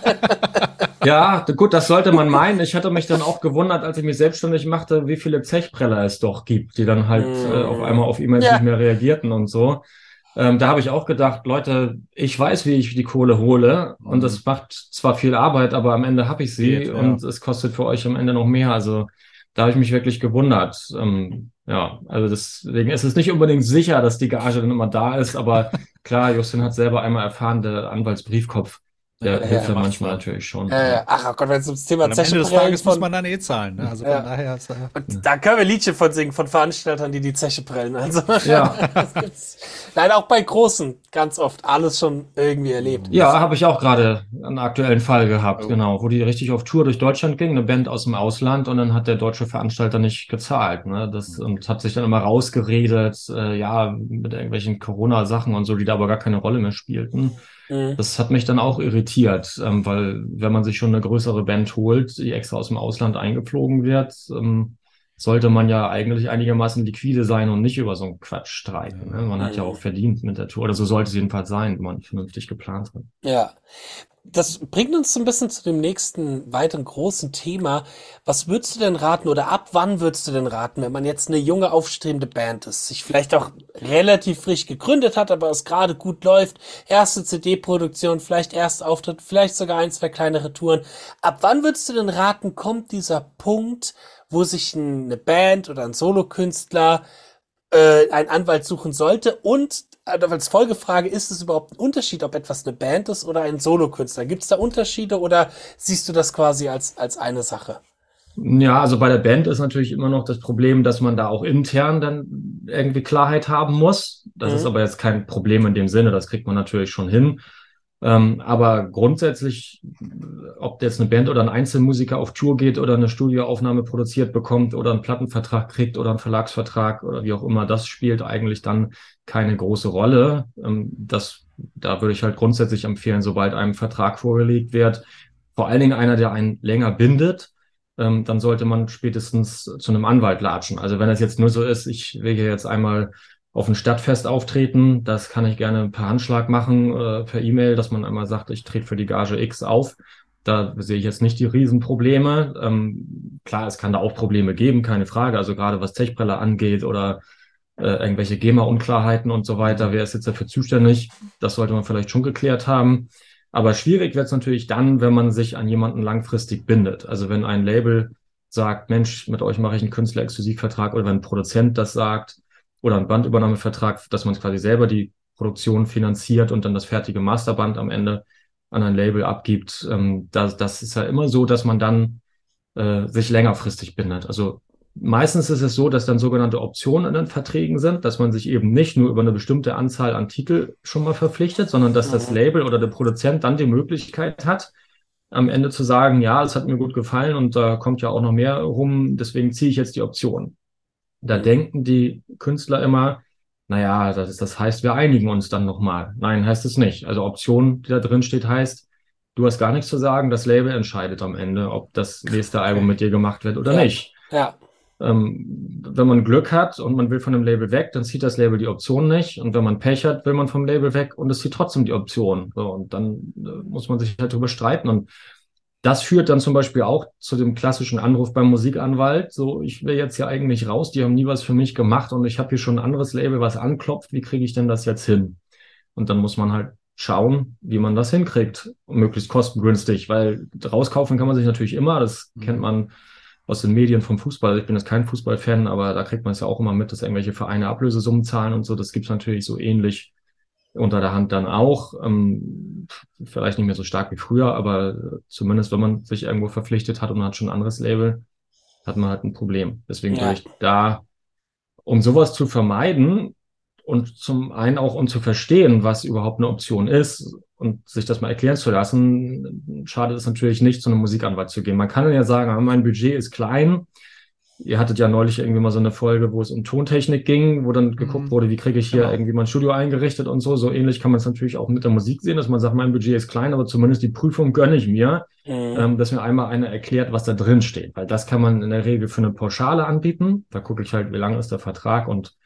Ja, gut, das sollte man meinen. Ich hatte mich dann auch gewundert, als ich mich selbstständig machte, wie viele Zechpreller es doch gibt, die dann halt mm. äh, auf einmal auf E-Mails ja. nicht mehr reagierten und so. Ähm, da habe ich auch gedacht, Leute, ich weiß, wie ich die Kohle hole und mhm. das macht zwar viel Arbeit, aber am Ende habe ich sie Geht, und ja. es kostet für euch am Ende noch mehr. Also da habe ich mich wirklich gewundert. Ähm, ja, also deswegen ist es nicht unbedingt sicher, dass die Gage dann immer da ist, aber klar, Justin hat selber einmal erfahren, der Anwaltsbriefkopf, der ja, hilft ja, manchmal natürlich schon. Äh, ach oh Gott, wenn es ums Thema Am Ende des Tages muss man dann eh zahlen. Ne? Also von daher ist, äh, Und da können wir Liedchen von singen, von Veranstaltern, die die Zeche prellen. Also ja. Leider auch bei Großen ganz oft alles schon irgendwie erlebt. Ja, habe ich auch gerade einen aktuellen Fall gehabt, oh. genau, wo die richtig auf Tour durch Deutschland ging, eine Band aus dem Ausland und dann hat der deutsche Veranstalter nicht gezahlt. Ne? Das, und hat sich dann immer rausgeredet, äh, ja, mit irgendwelchen Corona-Sachen und so, die da aber gar keine Rolle mehr spielten. Mhm. Das hat mich dann auch irritiert, ähm, weil wenn man sich schon eine größere Band holt, die extra aus dem Ausland eingeflogen wird, ähm, sollte man ja eigentlich einigermaßen liquide sein und nicht über so einen Quatsch streiten. Ne? Man hat ja auch verdient mit der Tour, oder so sollte es jedenfalls sein, wenn man vernünftig geplant hat. Ja, das bringt uns so ein bisschen zu dem nächsten weiteren großen Thema. Was würdest du denn raten oder ab wann würdest du denn raten, wenn man jetzt eine junge aufstrebende Band ist, sich vielleicht auch relativ frisch gegründet hat, aber es gerade gut läuft, erste CD-Produktion, vielleicht erst Auftritt, vielleicht sogar ein, zwei kleinere Touren. Ab wann würdest du denn raten, kommt dieser Punkt, wo sich eine Band oder ein Solokünstler äh, einen Anwalt suchen sollte und als Folgefrage, ist es überhaupt ein Unterschied, ob etwas eine Band ist oder ein Solokünstler? Gibt es da Unterschiede oder siehst du das quasi als, als eine Sache? Ja, also bei der Band ist natürlich immer noch das Problem, dass man da auch intern dann irgendwie Klarheit haben muss. Das mhm. ist aber jetzt kein Problem in dem Sinne, das kriegt man natürlich schon hin. Ähm, aber grundsätzlich, ob jetzt eine Band oder ein Einzelmusiker auf Tour geht oder eine Studioaufnahme produziert bekommt oder einen Plattenvertrag kriegt oder einen Verlagsvertrag oder wie auch immer, das spielt eigentlich dann keine große Rolle. Ähm, das, da würde ich halt grundsätzlich empfehlen, sobald einem Vertrag vorgelegt wird, vor allen Dingen einer, der einen länger bindet, ähm, dann sollte man spätestens zu einem Anwalt latschen. Also wenn es jetzt nur so ist, ich will hier jetzt einmal auf ein Stadtfest auftreten. Das kann ich gerne per Handschlag machen, äh, per E-Mail, dass man einmal sagt, ich trete für die Gage X auf. Da sehe ich jetzt nicht die Riesenprobleme. Ähm, klar, es kann da auch Probleme geben, keine Frage. Also gerade was Techbrille angeht oder äh, irgendwelche GEMA-Unklarheiten und so weiter. Wer ist jetzt dafür zuständig? Das sollte man vielleicht schon geklärt haben. Aber schwierig wird es natürlich dann, wenn man sich an jemanden langfristig bindet. Also wenn ein Label sagt, Mensch, mit euch mache ich einen Künstler-Exklusivvertrag oder wenn ein Produzent das sagt, oder einen Bandübernahmevertrag, dass man quasi selber die Produktion finanziert und dann das fertige Masterband am Ende an ein Label abgibt. Ähm, das, das ist ja immer so, dass man dann äh, sich längerfristig bindet. Also meistens ist es so, dass dann sogenannte Optionen in den Verträgen sind, dass man sich eben nicht nur über eine bestimmte Anzahl an Titel schon mal verpflichtet, sondern dass das Label oder der Produzent dann die Möglichkeit hat, am Ende zu sagen, ja, es hat mir gut gefallen und da kommt ja auch noch mehr rum, deswegen ziehe ich jetzt die Option. Da denken die Künstler immer, naja, das, das heißt, wir einigen uns dann nochmal. Nein, heißt es nicht. Also Option, die da drin steht, heißt, du hast gar nichts zu sagen, das Label entscheidet am Ende, ob das nächste Album mit dir gemacht wird oder ja. nicht. Ja. Ähm, wenn man Glück hat und man will von dem Label weg, dann zieht das Label die Option nicht. Und wenn man Pech hat, will man vom Label weg und es zieht trotzdem die Option. So, und dann äh, muss man sich halt drüber streiten. Und das führt dann zum Beispiel auch zu dem klassischen Anruf beim Musikanwalt. So, ich will jetzt ja eigentlich raus, die haben nie was für mich gemacht und ich habe hier schon ein anderes Label, was anklopft. Wie kriege ich denn das jetzt hin? Und dann muss man halt schauen, wie man das hinkriegt, möglichst kostengünstig, weil rauskaufen kann man sich natürlich immer. Das mhm. kennt man aus den Medien vom Fußball. Ich bin jetzt kein Fußballfan, aber da kriegt man es ja auch immer mit, dass irgendwelche Vereine Ablösesummen zahlen und so. Das gibt es natürlich so ähnlich unter der Hand dann auch. Ähm, vielleicht nicht mehr so stark wie früher, aber zumindest wenn man sich irgendwo verpflichtet hat und man hat schon ein anderes Label, hat man halt ein Problem. Deswegen ja. würde ich da, um sowas zu vermeiden und zum einen auch um zu verstehen, was überhaupt eine Option ist und sich das mal erklären zu lassen, schadet es natürlich nicht, zu einem Musikanwalt zu gehen. Man kann ja sagen, mein Budget ist klein, Ihr hattet ja neulich irgendwie mal so eine Folge, wo es um Tontechnik ging, wo dann geguckt mhm. wurde, wie kriege ich hier genau. irgendwie mein Studio eingerichtet und so. So ähnlich kann man es natürlich auch mit der Musik sehen, dass man sagt, mein Budget ist klein, aber zumindest die Prüfung gönne ich mir, mhm. ähm, dass mir einmal einer erklärt, was da drin steht. Weil das kann man in der Regel für eine Pauschale anbieten. Da gucke ich halt, wie lang ist der Vertrag und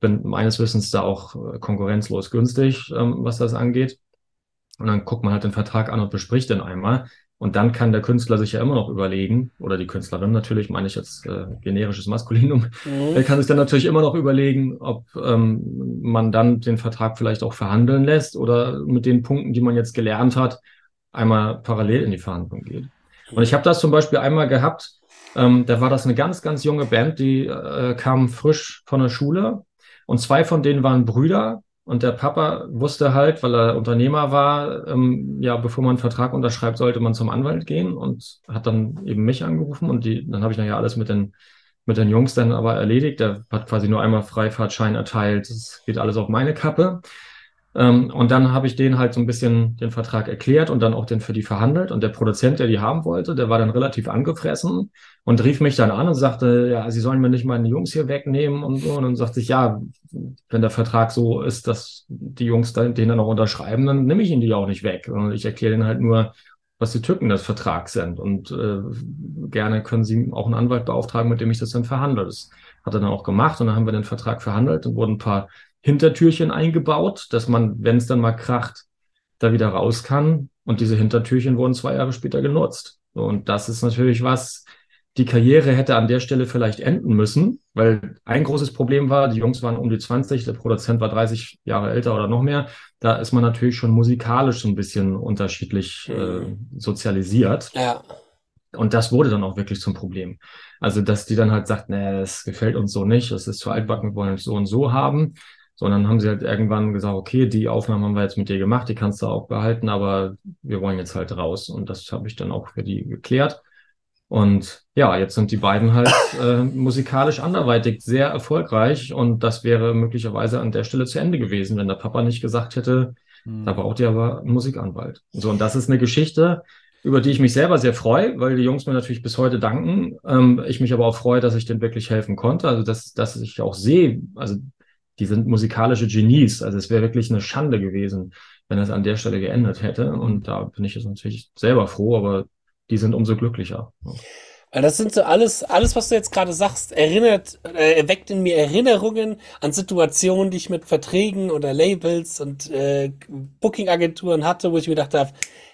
bin meines Wissens da auch äh, konkurrenzlos günstig, ähm, was das angeht. Und dann guckt man halt den Vertrag an und bespricht den einmal. Und dann kann der Künstler sich ja immer noch überlegen, oder die Künstlerin natürlich, meine ich jetzt äh, generisches Maskulinum, mhm. er kann sich dann natürlich immer noch überlegen, ob ähm, man dann den Vertrag vielleicht auch verhandeln lässt oder mit den Punkten, die man jetzt gelernt hat, einmal parallel in die Verhandlung geht. Und ich habe das zum Beispiel einmal gehabt, ähm, da war das eine ganz, ganz junge Band, die äh, kam frisch von der Schule und zwei von denen waren Brüder und der Papa wusste halt, weil er Unternehmer war, ähm, ja, bevor man einen Vertrag unterschreibt, sollte man zum Anwalt gehen und hat dann eben mich angerufen und die, dann habe ich nachher alles mit den, mit den Jungs dann aber erledigt. Der hat quasi nur einmal Freifahrtschein erteilt. Das geht alles auf meine Kappe. Ähm, und dann habe ich denen halt so ein bisschen den Vertrag erklärt und dann auch den für die verhandelt. Und der Produzent, der die haben wollte, der war dann relativ angefressen und rief mich dann an und sagte, ja, sie sollen mir nicht meine Jungs hier wegnehmen und so. Und dann sagte ich, ja, wenn der Vertrag so ist, dass die Jungs den dann auch unterschreiben, dann nehme ich ihnen die auch nicht weg. Und ich erkläre ihnen halt nur, was die Tücken des Vertrags sind. Und äh, gerne können sie auch einen Anwalt beauftragen, mit dem ich das dann verhandle. Das hat er dann auch gemacht und dann haben wir den Vertrag verhandelt und wurden ein paar Hintertürchen eingebaut, dass man, wenn es dann mal kracht, da wieder raus kann. Und diese Hintertürchen wurden zwei Jahre später genutzt. Und das ist natürlich was, die Karriere hätte an der Stelle vielleicht enden müssen, weil ein großes Problem war, die Jungs waren um die 20, der Produzent war 30 Jahre älter oder noch mehr. Da ist man natürlich schon musikalisch ein bisschen unterschiedlich äh, sozialisiert. Ja. Und das wurde dann auch wirklich zum Problem. Also, dass die dann halt sagt, nee, das gefällt uns so nicht, das ist zu altbacken, wir wollen es so und so haben sondern haben sie halt irgendwann gesagt, okay, die Aufnahmen haben wir jetzt mit dir gemacht, die kannst du auch behalten, aber wir wollen jetzt halt raus. Und das habe ich dann auch für die geklärt. Und ja, jetzt sind die beiden halt äh, musikalisch anderweitig sehr erfolgreich und das wäre möglicherweise an der Stelle zu Ende gewesen, wenn der Papa nicht gesagt hätte, hm. da braucht ihr aber einen Musikanwalt. So, und das ist eine Geschichte, über die ich mich selber sehr freue, weil die Jungs mir natürlich bis heute danken. Ähm, ich mich aber auch freue, dass ich denen wirklich helfen konnte. Also, dass, dass ich auch sehe, also die sind musikalische Genies. Also es wäre wirklich eine Schande gewesen, wenn es an der Stelle geendet hätte. Und da bin ich jetzt natürlich selber froh, aber die sind umso glücklicher. Das sind so alles, alles, was du jetzt gerade sagst, erinnert, äh, weckt in mir Erinnerungen an Situationen, die ich mit Verträgen oder Labels und äh, Booking-Agenturen hatte, wo ich mir gedacht habe,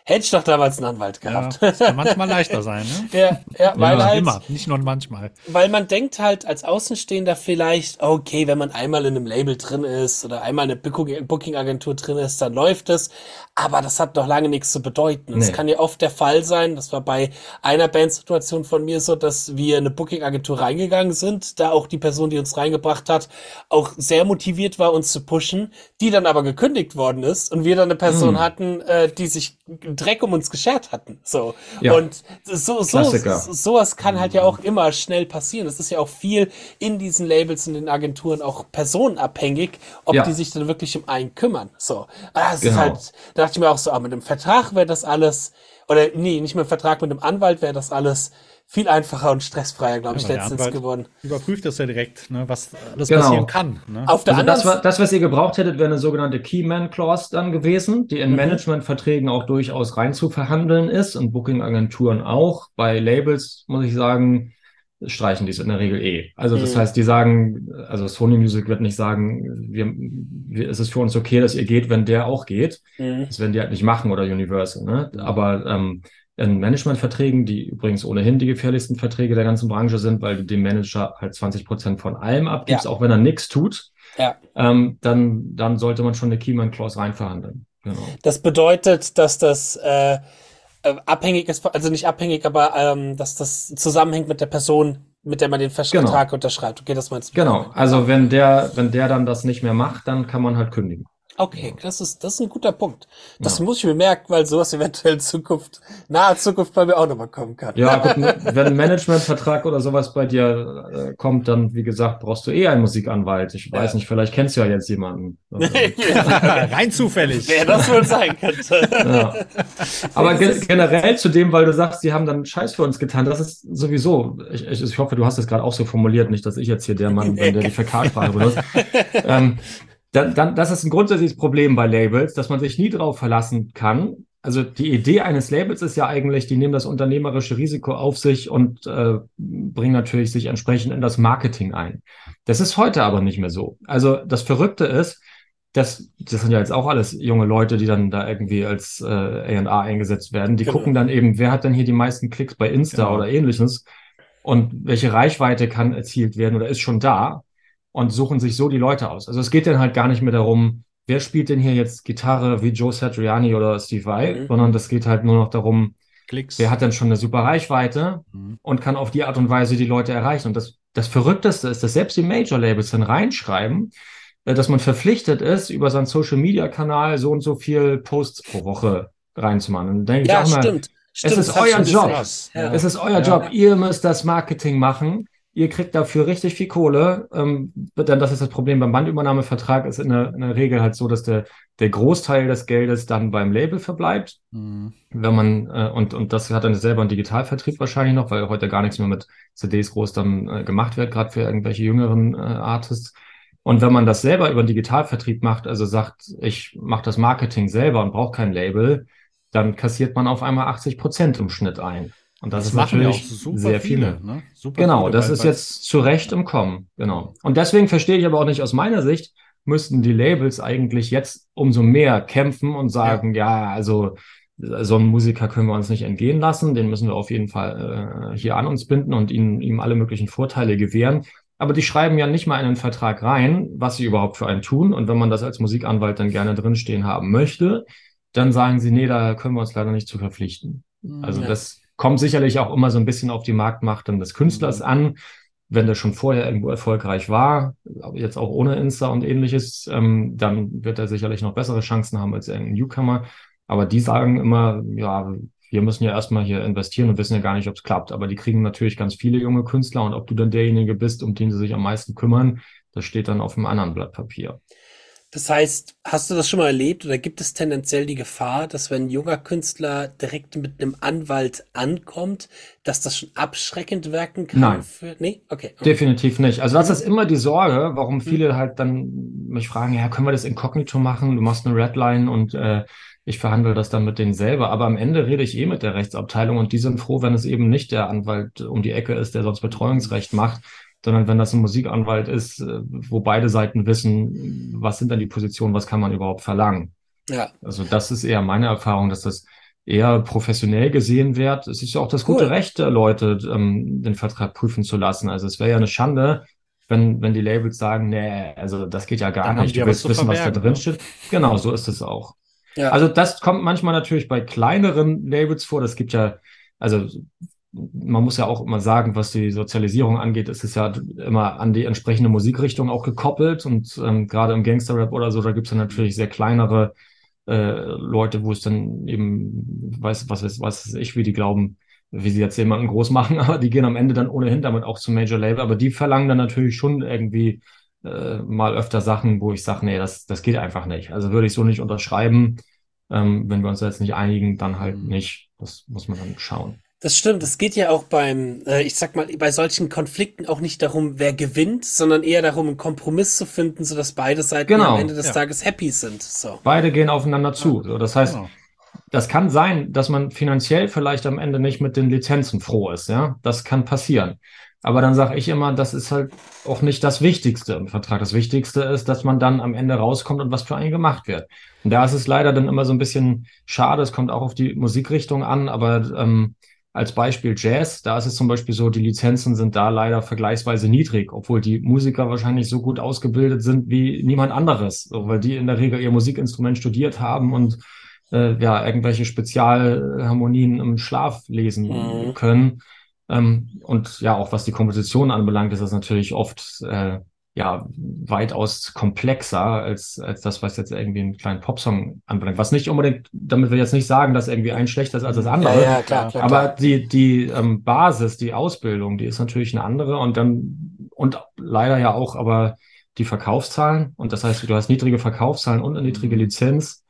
Hätte ich doch damals einen Anwalt gehabt. Ja, kann manchmal leichter sein, ne? ja, ja, weil ja, halt, immer, nicht nur manchmal. Weil man denkt halt als Außenstehender vielleicht, okay, wenn man einmal in einem Label drin ist oder einmal in einer Booking-Agentur drin ist, dann läuft es. Aber das hat noch lange nichts zu bedeuten. Es nee. kann ja oft der Fall sein, das war bei einer Bandsituation von mir so, dass wir in eine Booking-Agentur reingegangen sind, da auch die Person, die uns reingebracht hat, auch sehr motiviert war, uns zu pushen, die dann aber gekündigt worden ist und wir dann eine Person hm. hatten, äh, die sich Dreck um uns geschert hatten. So. Ja. Und so, so, sowas kann halt ja auch immer schnell passieren. Es ist ja auch viel in diesen Labels und den Agenturen auch personenabhängig, ob ja. die sich dann wirklich um einen kümmern. So. Ah, es genau. ist halt, da dachte ich mir auch so, ah, mit dem Vertrag wäre das alles, oder nee, nicht mit dem Vertrag, mit dem Anwalt wäre das alles viel einfacher und stressfreier, glaube ich, letztens Anwalt geworden. Überprüft das ja direkt, ne, was alles genau. passieren kann. Ne? Auf der also das, das, was ihr gebraucht hättet, wäre eine sogenannte Keyman-Clause dann gewesen, die in mhm. Managementverträgen auch durchaus rein zu verhandeln ist und Booking-Agenturen auch. Bei Labels muss ich sagen, streichen die es in der Regel eh. Also das mhm. heißt, die sagen, also Sony Music wird nicht sagen, wir, wir, es ist für uns okay, dass ihr geht, wenn der auch geht. Mhm. Das werden die halt nicht machen oder Universal. Ne? Aber ähm, in Managementverträgen, die übrigens ohnehin die gefährlichsten Verträge der ganzen Branche sind, weil du dem Manager halt 20 Prozent von allem abgibst, ja. auch wenn er nichts tut, ja. ähm, dann, dann sollte man schon eine Keyman-Clause reinverhandeln. Genau. Das bedeutet, dass das äh, äh, abhängig ist, also nicht abhängig, aber ähm, dass das zusammenhängt mit der Person, mit der man den Vertrag genau. unterschreibt. Okay, das meinst du? Genau. Also wenn der, wenn der dann das nicht mehr macht, dann kann man halt kündigen. Okay, das ist, das ist ein guter Punkt. Das ja. muss ich mir merken, weil sowas eventuell in Zukunft, nahe Zukunft bei mir auch nochmal kommen kann. Ja, gut, wenn ein Managementvertrag oder sowas bei dir äh, kommt, dann, wie gesagt, brauchst du eh einen Musikanwalt. Ich weiß ja. nicht, vielleicht kennst du ja jetzt jemanden. Rein zufällig. Wer das wohl sein könnte. ja. Aber ge generell zu dem, weil du sagst, sie haben dann Scheiß für uns getan, das ist sowieso, ich, ich, ich hoffe, du hast es gerade auch so formuliert, nicht, dass ich jetzt hier der Mann bin, der die Fäkalsprache benutzt. ähm, dann, dann, das ist ein grundsätzliches Problem bei Labels, dass man sich nie darauf verlassen kann. Also die Idee eines Labels ist ja eigentlich, die nehmen das unternehmerische Risiko auf sich und äh, bringen natürlich sich entsprechend in das Marketing ein. Das ist heute aber nicht mehr so. Also das Verrückte ist, das, das sind ja jetzt auch alles junge Leute, die dann da irgendwie als äh, A&A eingesetzt werden. Die genau. gucken dann eben, wer hat denn hier die meisten Klicks bei Insta genau. oder ähnliches und welche Reichweite kann erzielt werden oder ist schon da und suchen sich so die Leute aus. Also es geht dann halt gar nicht mehr darum, wer spielt denn hier jetzt Gitarre wie Joe Satriani oder Steve Vai, mhm. sondern das geht halt nur noch darum, Klicks. wer hat denn schon eine super Reichweite mhm. und kann auf die Art und Weise die Leute erreichen. Und das, das Verrückteste ist, dass selbst die Major-Labels dann reinschreiben, äh, dass man verpflichtet ist, über seinen Social-Media-Kanal so und so viel Posts pro Woche reinzumachen. Und dann denke ja, ich auch mal, stimmt. Stimmt, es ist euer Job. Ja. Es ist euer ja. Job. Ihr müsst das Marketing machen ihr kriegt dafür richtig viel Kohle. Ähm, dann das ist das Problem beim Bandübernahmevertrag, ist in der, in der Regel halt so, dass der, der Großteil des Geldes dann beim Label verbleibt. Mhm. Wenn man, äh, und, und das hat dann selber ein Digitalvertrieb wahrscheinlich noch, weil heute gar nichts mehr mit CDs groß dann äh, gemacht wird, gerade für irgendwelche jüngeren äh, Artists. Und wenn man das selber über den Digitalvertrieb macht, also sagt, ich mache das Marketing selber und brauche kein Label, dann kassiert man auf einmal 80 Prozent im Schnitt ein. Und das, das ist natürlich sehr viele. viele ne? genau, viele, das ist jetzt zu Recht im Kommen. Genau. Und deswegen verstehe ich aber auch nicht aus meiner Sicht, müssten die Labels eigentlich jetzt umso mehr kämpfen und sagen, ja, ja also so einen Musiker können wir uns nicht entgehen lassen, den müssen wir auf jeden Fall äh, hier an uns binden und ihnen, ihm alle möglichen Vorteile gewähren. Aber die schreiben ja nicht mal in den Vertrag rein, was sie überhaupt für einen tun. Und wenn man das als Musikanwalt dann gerne drinstehen haben möchte, dann sagen sie, nee, da können wir uns leider nicht zu verpflichten. Also ja. das Kommt sicherlich auch immer so ein bisschen auf die Marktmacht des Künstlers mhm. an. Wenn der schon vorher irgendwo erfolgreich war, jetzt auch ohne Insta und ähnliches, ähm, dann wird er sicherlich noch bessere Chancen haben als irgendein Newcomer. Aber die sagen immer, ja, wir müssen ja erstmal hier investieren und wissen ja gar nicht, ob es klappt. Aber die kriegen natürlich ganz viele junge Künstler und ob du dann derjenige bist, um den sie sich am meisten kümmern, das steht dann auf einem anderen Blatt Papier. Das heißt, hast du das schon mal erlebt oder gibt es tendenziell die Gefahr, dass wenn ein junger Künstler direkt mit einem Anwalt ankommt, dass das schon abschreckend wirken kann? Nein. Für, nee? Okay. Definitiv nicht. Also das ist immer die Sorge, warum hm. viele halt dann mich fragen, ja, können wir das inkognito machen? Du machst eine Redline und äh, ich verhandle das dann mit denen selber. Aber am Ende rede ich eh mit der Rechtsabteilung und die sind froh, wenn es eben nicht der Anwalt um die Ecke ist, der sonst Betreuungsrecht macht, sondern wenn das ein Musikanwalt ist, äh, wo beide Seiten wissen, was sind dann die Positionen, was kann man überhaupt verlangen. Ja. Also das ist eher meine Erfahrung, dass das eher professionell gesehen wird. Es ist ja auch das cool. gute Recht der Leute, ähm, den Vertrag prüfen zu lassen. Also es wäre ja eine Schande, wenn, wenn die Labels sagen, nee, also das geht ja gar Dann nicht. Du willst wissen, was da drin ne? steht. Genau, so ist es auch. Ja. Also das kommt manchmal natürlich bei kleineren Labels vor. Das gibt ja, also man muss ja auch immer sagen, was die Sozialisierung angeht, ist es ja immer an die entsprechende Musikrichtung auch gekoppelt. Und ähm, gerade im Gangster-Rap oder so, da gibt es ja natürlich sehr kleinere äh, Leute, wo es dann eben, weiß, was ist, was ist ich, wie die glauben, wie sie jetzt jemanden groß machen, aber die gehen am Ende dann ohnehin damit auch zum Major Label. Aber die verlangen dann natürlich schon irgendwie äh, mal öfter Sachen, wo ich sage, nee, das, das geht einfach nicht. Also würde ich so nicht unterschreiben. Ähm, wenn wir uns jetzt nicht einigen, dann halt mhm. nicht. Das muss man dann schauen. Das stimmt. Es geht ja auch beim, äh, ich sag mal, bei solchen Konflikten auch nicht darum, wer gewinnt, sondern eher darum, einen Kompromiss zu finden, sodass beide Seiten genau. am Ende des ja. Tages happy sind. So. Beide gehen aufeinander zu. So, das heißt, genau. das kann sein, dass man finanziell vielleicht am Ende nicht mit den Lizenzen froh ist. Ja, das kann passieren. Aber dann sage ich immer, das ist halt auch nicht das Wichtigste im Vertrag. Das Wichtigste ist, dass man dann am Ende rauskommt und was für einen gemacht wird. Und da ist es leider dann immer so ein bisschen schade. Es kommt auch auf die Musikrichtung an, aber ähm, als Beispiel Jazz, da ist es zum Beispiel so, die Lizenzen sind da leider vergleichsweise niedrig, obwohl die Musiker wahrscheinlich so gut ausgebildet sind wie niemand anderes, weil die in der Regel ihr Musikinstrument studiert haben und äh, ja irgendwelche Spezialharmonien im Schlaf lesen mhm. können. Ähm, und ja, auch was die Komposition anbelangt, ist das natürlich oft äh, ja weitaus komplexer als, als das, was jetzt irgendwie einen kleinen Popsong anbelangt. Was nicht unbedingt, damit wir jetzt nicht sagen, dass irgendwie ein schlechter ist als das andere. Ja, ja, klar, klar, aber klar. die, die ähm, Basis, die Ausbildung, die ist natürlich eine andere und dann, und leider ja auch, aber die Verkaufszahlen. Und das heißt, du hast niedrige Verkaufszahlen und eine niedrige Lizenz.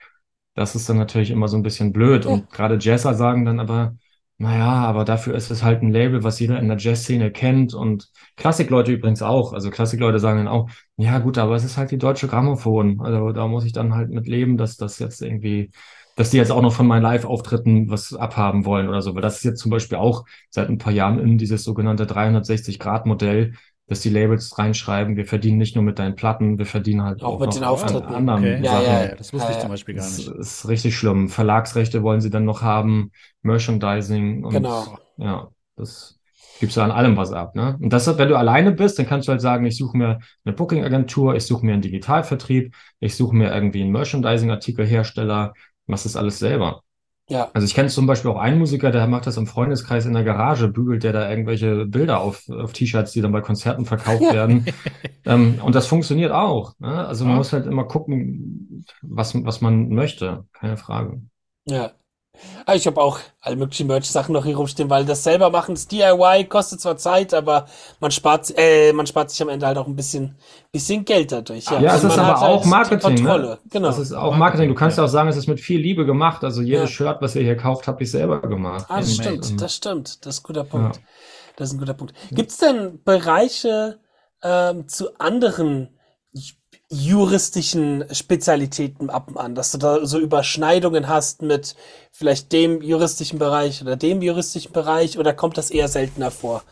Das ist dann natürlich immer so ein bisschen blöd. Und gerade Jazzer sagen dann aber, naja, aber dafür ist es halt ein Label, was jeder in der Jazzszene kennt und Klassikleute übrigens auch. Also Klassikleute sagen dann auch, ja gut, aber es ist halt die deutsche Grammophon. Also da muss ich dann halt mit leben, dass das jetzt irgendwie, dass die jetzt auch noch von meinen Live-Auftritten was abhaben wollen oder so. Weil das ist jetzt zum Beispiel auch seit ein paar Jahren in dieses sogenannte 360-Grad-Modell, dass die Labels reinschreiben, wir verdienen nicht nur mit deinen Platten, wir verdienen halt Auch auch, mit noch den an Auftritten. anderen Okay. Ja, Sachen. ja, Ja, das wusste ich Ja, zum Beispiel gar Das nicht. ist richtig schlimm. Verlagsrechte wollen sie dann noch haben, Merchandising und Genau. ja, das gibst du an allem was ab, ne? Und das, wenn du alleine bist, dann kannst du halt sagen, ich suche mir eine Booking-Agentur, ich suche mir einen Digitalvertrieb, ich suche mir irgendwie einen Merchandising-Artikelhersteller, machst das alles selber. Ja. Also ich kenne zum Beispiel auch einen Musiker, der macht das im Freundeskreis in der Garage, bügelt der da irgendwelche Bilder auf, auf T-Shirts, die dann bei Konzerten verkauft werden. Ähm, und das funktioniert auch. Ne? Also man Ja. muss halt immer gucken, was, was man möchte. Keine Frage. Ja. Ah, Ich habe auch alle möglichen Merch-Sachen noch hier rumstehen, weil das selber machen, das DIY kostet zwar Zeit, aber man spart, äh, man spart sich am Ende halt auch ein bisschen, bisschen Geld dadurch. Ja, Ja, es Und ist aber halt auch Marketing, ne? Genau. Das ist auch Marketing. Du kannst ja. auch sagen, es ist mit viel Liebe gemacht. Also jedes Ja. Shirt, was ihr hier kauft, habt ihr selber gemacht. Ah, das stimmt, das stimmt. Das ist ein guter Punkt. Ja. Das ist ein guter Punkt. Gibt es denn Bereiche ähm, zu anderen juristischen Spezialitäten ab und an, dass du da so Überschneidungen hast mit vielleicht dem juristischen Bereich oder dem juristischen Bereich oder kommt das eher seltener vor?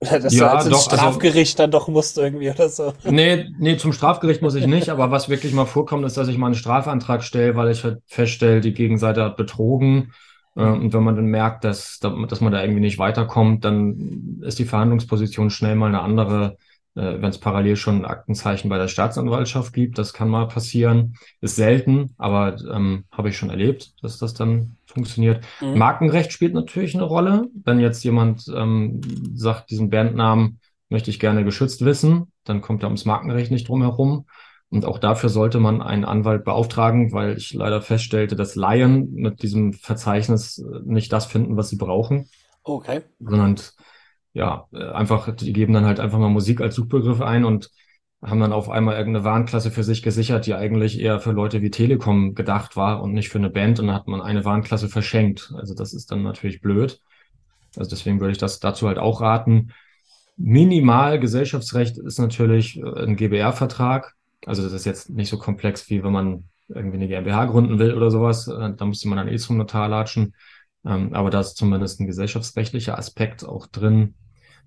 Oder dass Ja, du ins doch, also- Strafgericht dann doch musst irgendwie oder so. Nee, nee, zum Strafgericht muss ich nicht, aber was wirklich mal vorkommt, ist, dass ich mal einen Strafantrag stelle, weil ich halt feststelle, die Gegenseite hat betrogen. Äh, Und wenn man dann merkt, dass, dass man da irgendwie nicht weiterkommt, dann ist die Verhandlungsposition schnell mal eine andere, äh, wenn es parallel schon ein Aktenzeichen bei der Staatsanwaltschaft gibt. Das kann mal passieren. Ist selten, aber ähm, habe ich schon erlebt, dass das dann funktioniert. Mhm. Markenrecht spielt natürlich eine Rolle. Wenn jetzt jemand ähm, sagt, diesen Bandnamen möchte ich gerne geschützt wissen, dann kommt er ums Markenrecht nicht drum herum. Und auch dafür sollte man einen Anwalt beauftragen, weil ich leider feststellte, dass Laien mit diesem Verzeichnis äh, nicht das finden, was sie brauchen, Okay. sondern ja, äh, einfach, die geben dann halt einfach mal Musik als Suchbegriff ein und haben dann auf einmal irgendeine Warnklasse für sich gesichert, die eigentlich eher für Leute wie Telekom gedacht war und nicht für eine Band. Und dann hat man eine Warnklasse verschenkt. Also das ist dann natürlich blöd. Also deswegen würde ich das dazu halt auch raten. Minimal Gesellschaftsrecht ist natürlich äh, ein GbR-Vertrag. Also das ist jetzt nicht so komplex, wie wenn man irgendwie eine GmbH gründen will oder sowas. Äh, Da müsste man dann eh zum Notar latschen. Ähm, Aber da ist zumindest ein gesellschaftsrechtlicher Aspekt auch drin.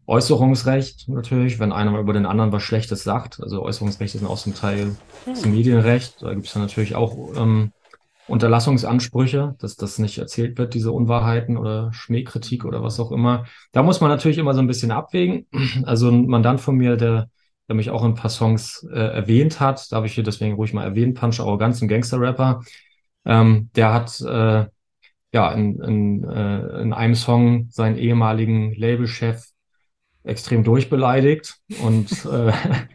Äußerungsrecht natürlich, wenn einer über den anderen was Schlechtes sagt. Also Äußerungsrechte sind auch zum Teil das Medienrecht. Da gibt es dann natürlich auch ähm, Unterlassungsansprüche, dass das nicht erzählt wird, diese Unwahrheiten oder Schmähkritik oder was auch immer. Da muss man natürlich immer so ein bisschen abwägen. Also ein Mandant von mir, der, der mich auch in ein paar Songs äh, erwähnt hat, darf ich hier deswegen ruhig mal erwähnen, Punch Arroganz, ein Gangster-Rapper, ähm, der hat äh, ja in, in, äh, in einem Song seinen ehemaligen Labelchef extrem durchbeleidigt und äh,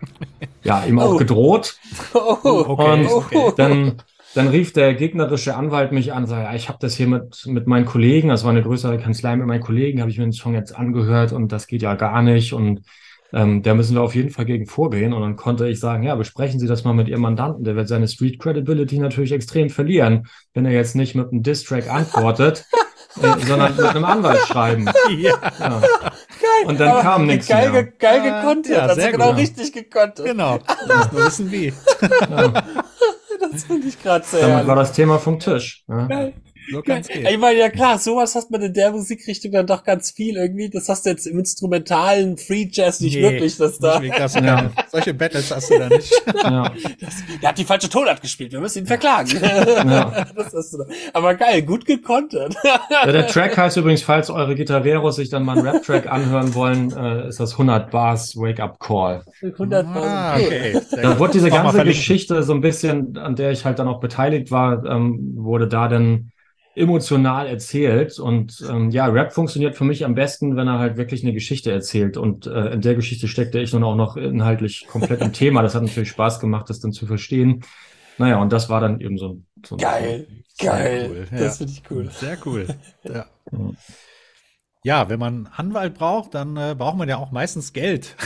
ja, ihm auch Oh. gedroht. Oh, Und okay. dann, dann rief der gegnerische Anwalt mich an, sagte, ja, ich habe das hier mit, mit meinen Kollegen, das war eine größere Kanzlei mit meinen Kollegen, habe ich mir den Song jetzt angehört und das geht ja gar nicht und ähm, da müssen wir auf jeden Fall gegen vorgehen. Und dann konnte ich sagen, ja, besprechen Sie das mal mit Ihrem Mandanten, der wird seine Street Credibility natürlich extrem verlieren, wenn er jetzt nicht mit einem Diss-Track antwortet, äh, sondern mit einem Anwalt schreiben. Ja, Ja. Geil. Und dann Aber kam nichts geil, mehr. ge- geil Ja, gekontert. ja, also sehr genau gut. richtig gekontert. genau. Du musst nur wissen, wie. Das finde ich gerade sehr Damit war das Thema vom Tisch. Ja. Geil. So kann es gehen. Ich meine, ja klar, sowas hat man in der Musikrichtung dann doch ganz viel irgendwie. Das hast du jetzt im instrumentalen Free Jazz nicht Nee, wirklich, das da. Hast du Ja. Solche Battles hast du da nicht. Ja. Der hat die falsche Tonart gespielt, wir müssen ihn verklagen. Ja. das hast du da. Aber geil, gut gekontert. Ja, der Track heißt übrigens, falls eure Gitarreros sich dann mal einen Rap-Track anhören wollen, äh, ist das 100 Bars Wake-Up-Call. 100 Ah, cool. okay. Sehr Da wurde diese ganze. Geschichte so ein bisschen, an der ich halt dann auch beteiligt war, ähm, wurde da dann emotional erzählt. Und ähm, ja, Rap funktioniert für mich am besten, wenn er halt wirklich eine Geschichte erzählt. Und äh, in der Geschichte steckte ich nun auch noch inhaltlich komplett im Thema. Das hat natürlich Spaß gemacht, das dann zu verstehen. Naja, und das war dann eben so, so Geil, geil. Cool. Das Ja. finde ich cool. Sehr cool. Ja. Ja, wenn man Anwalt braucht, dann äh, braucht man ja auch meistens Geld.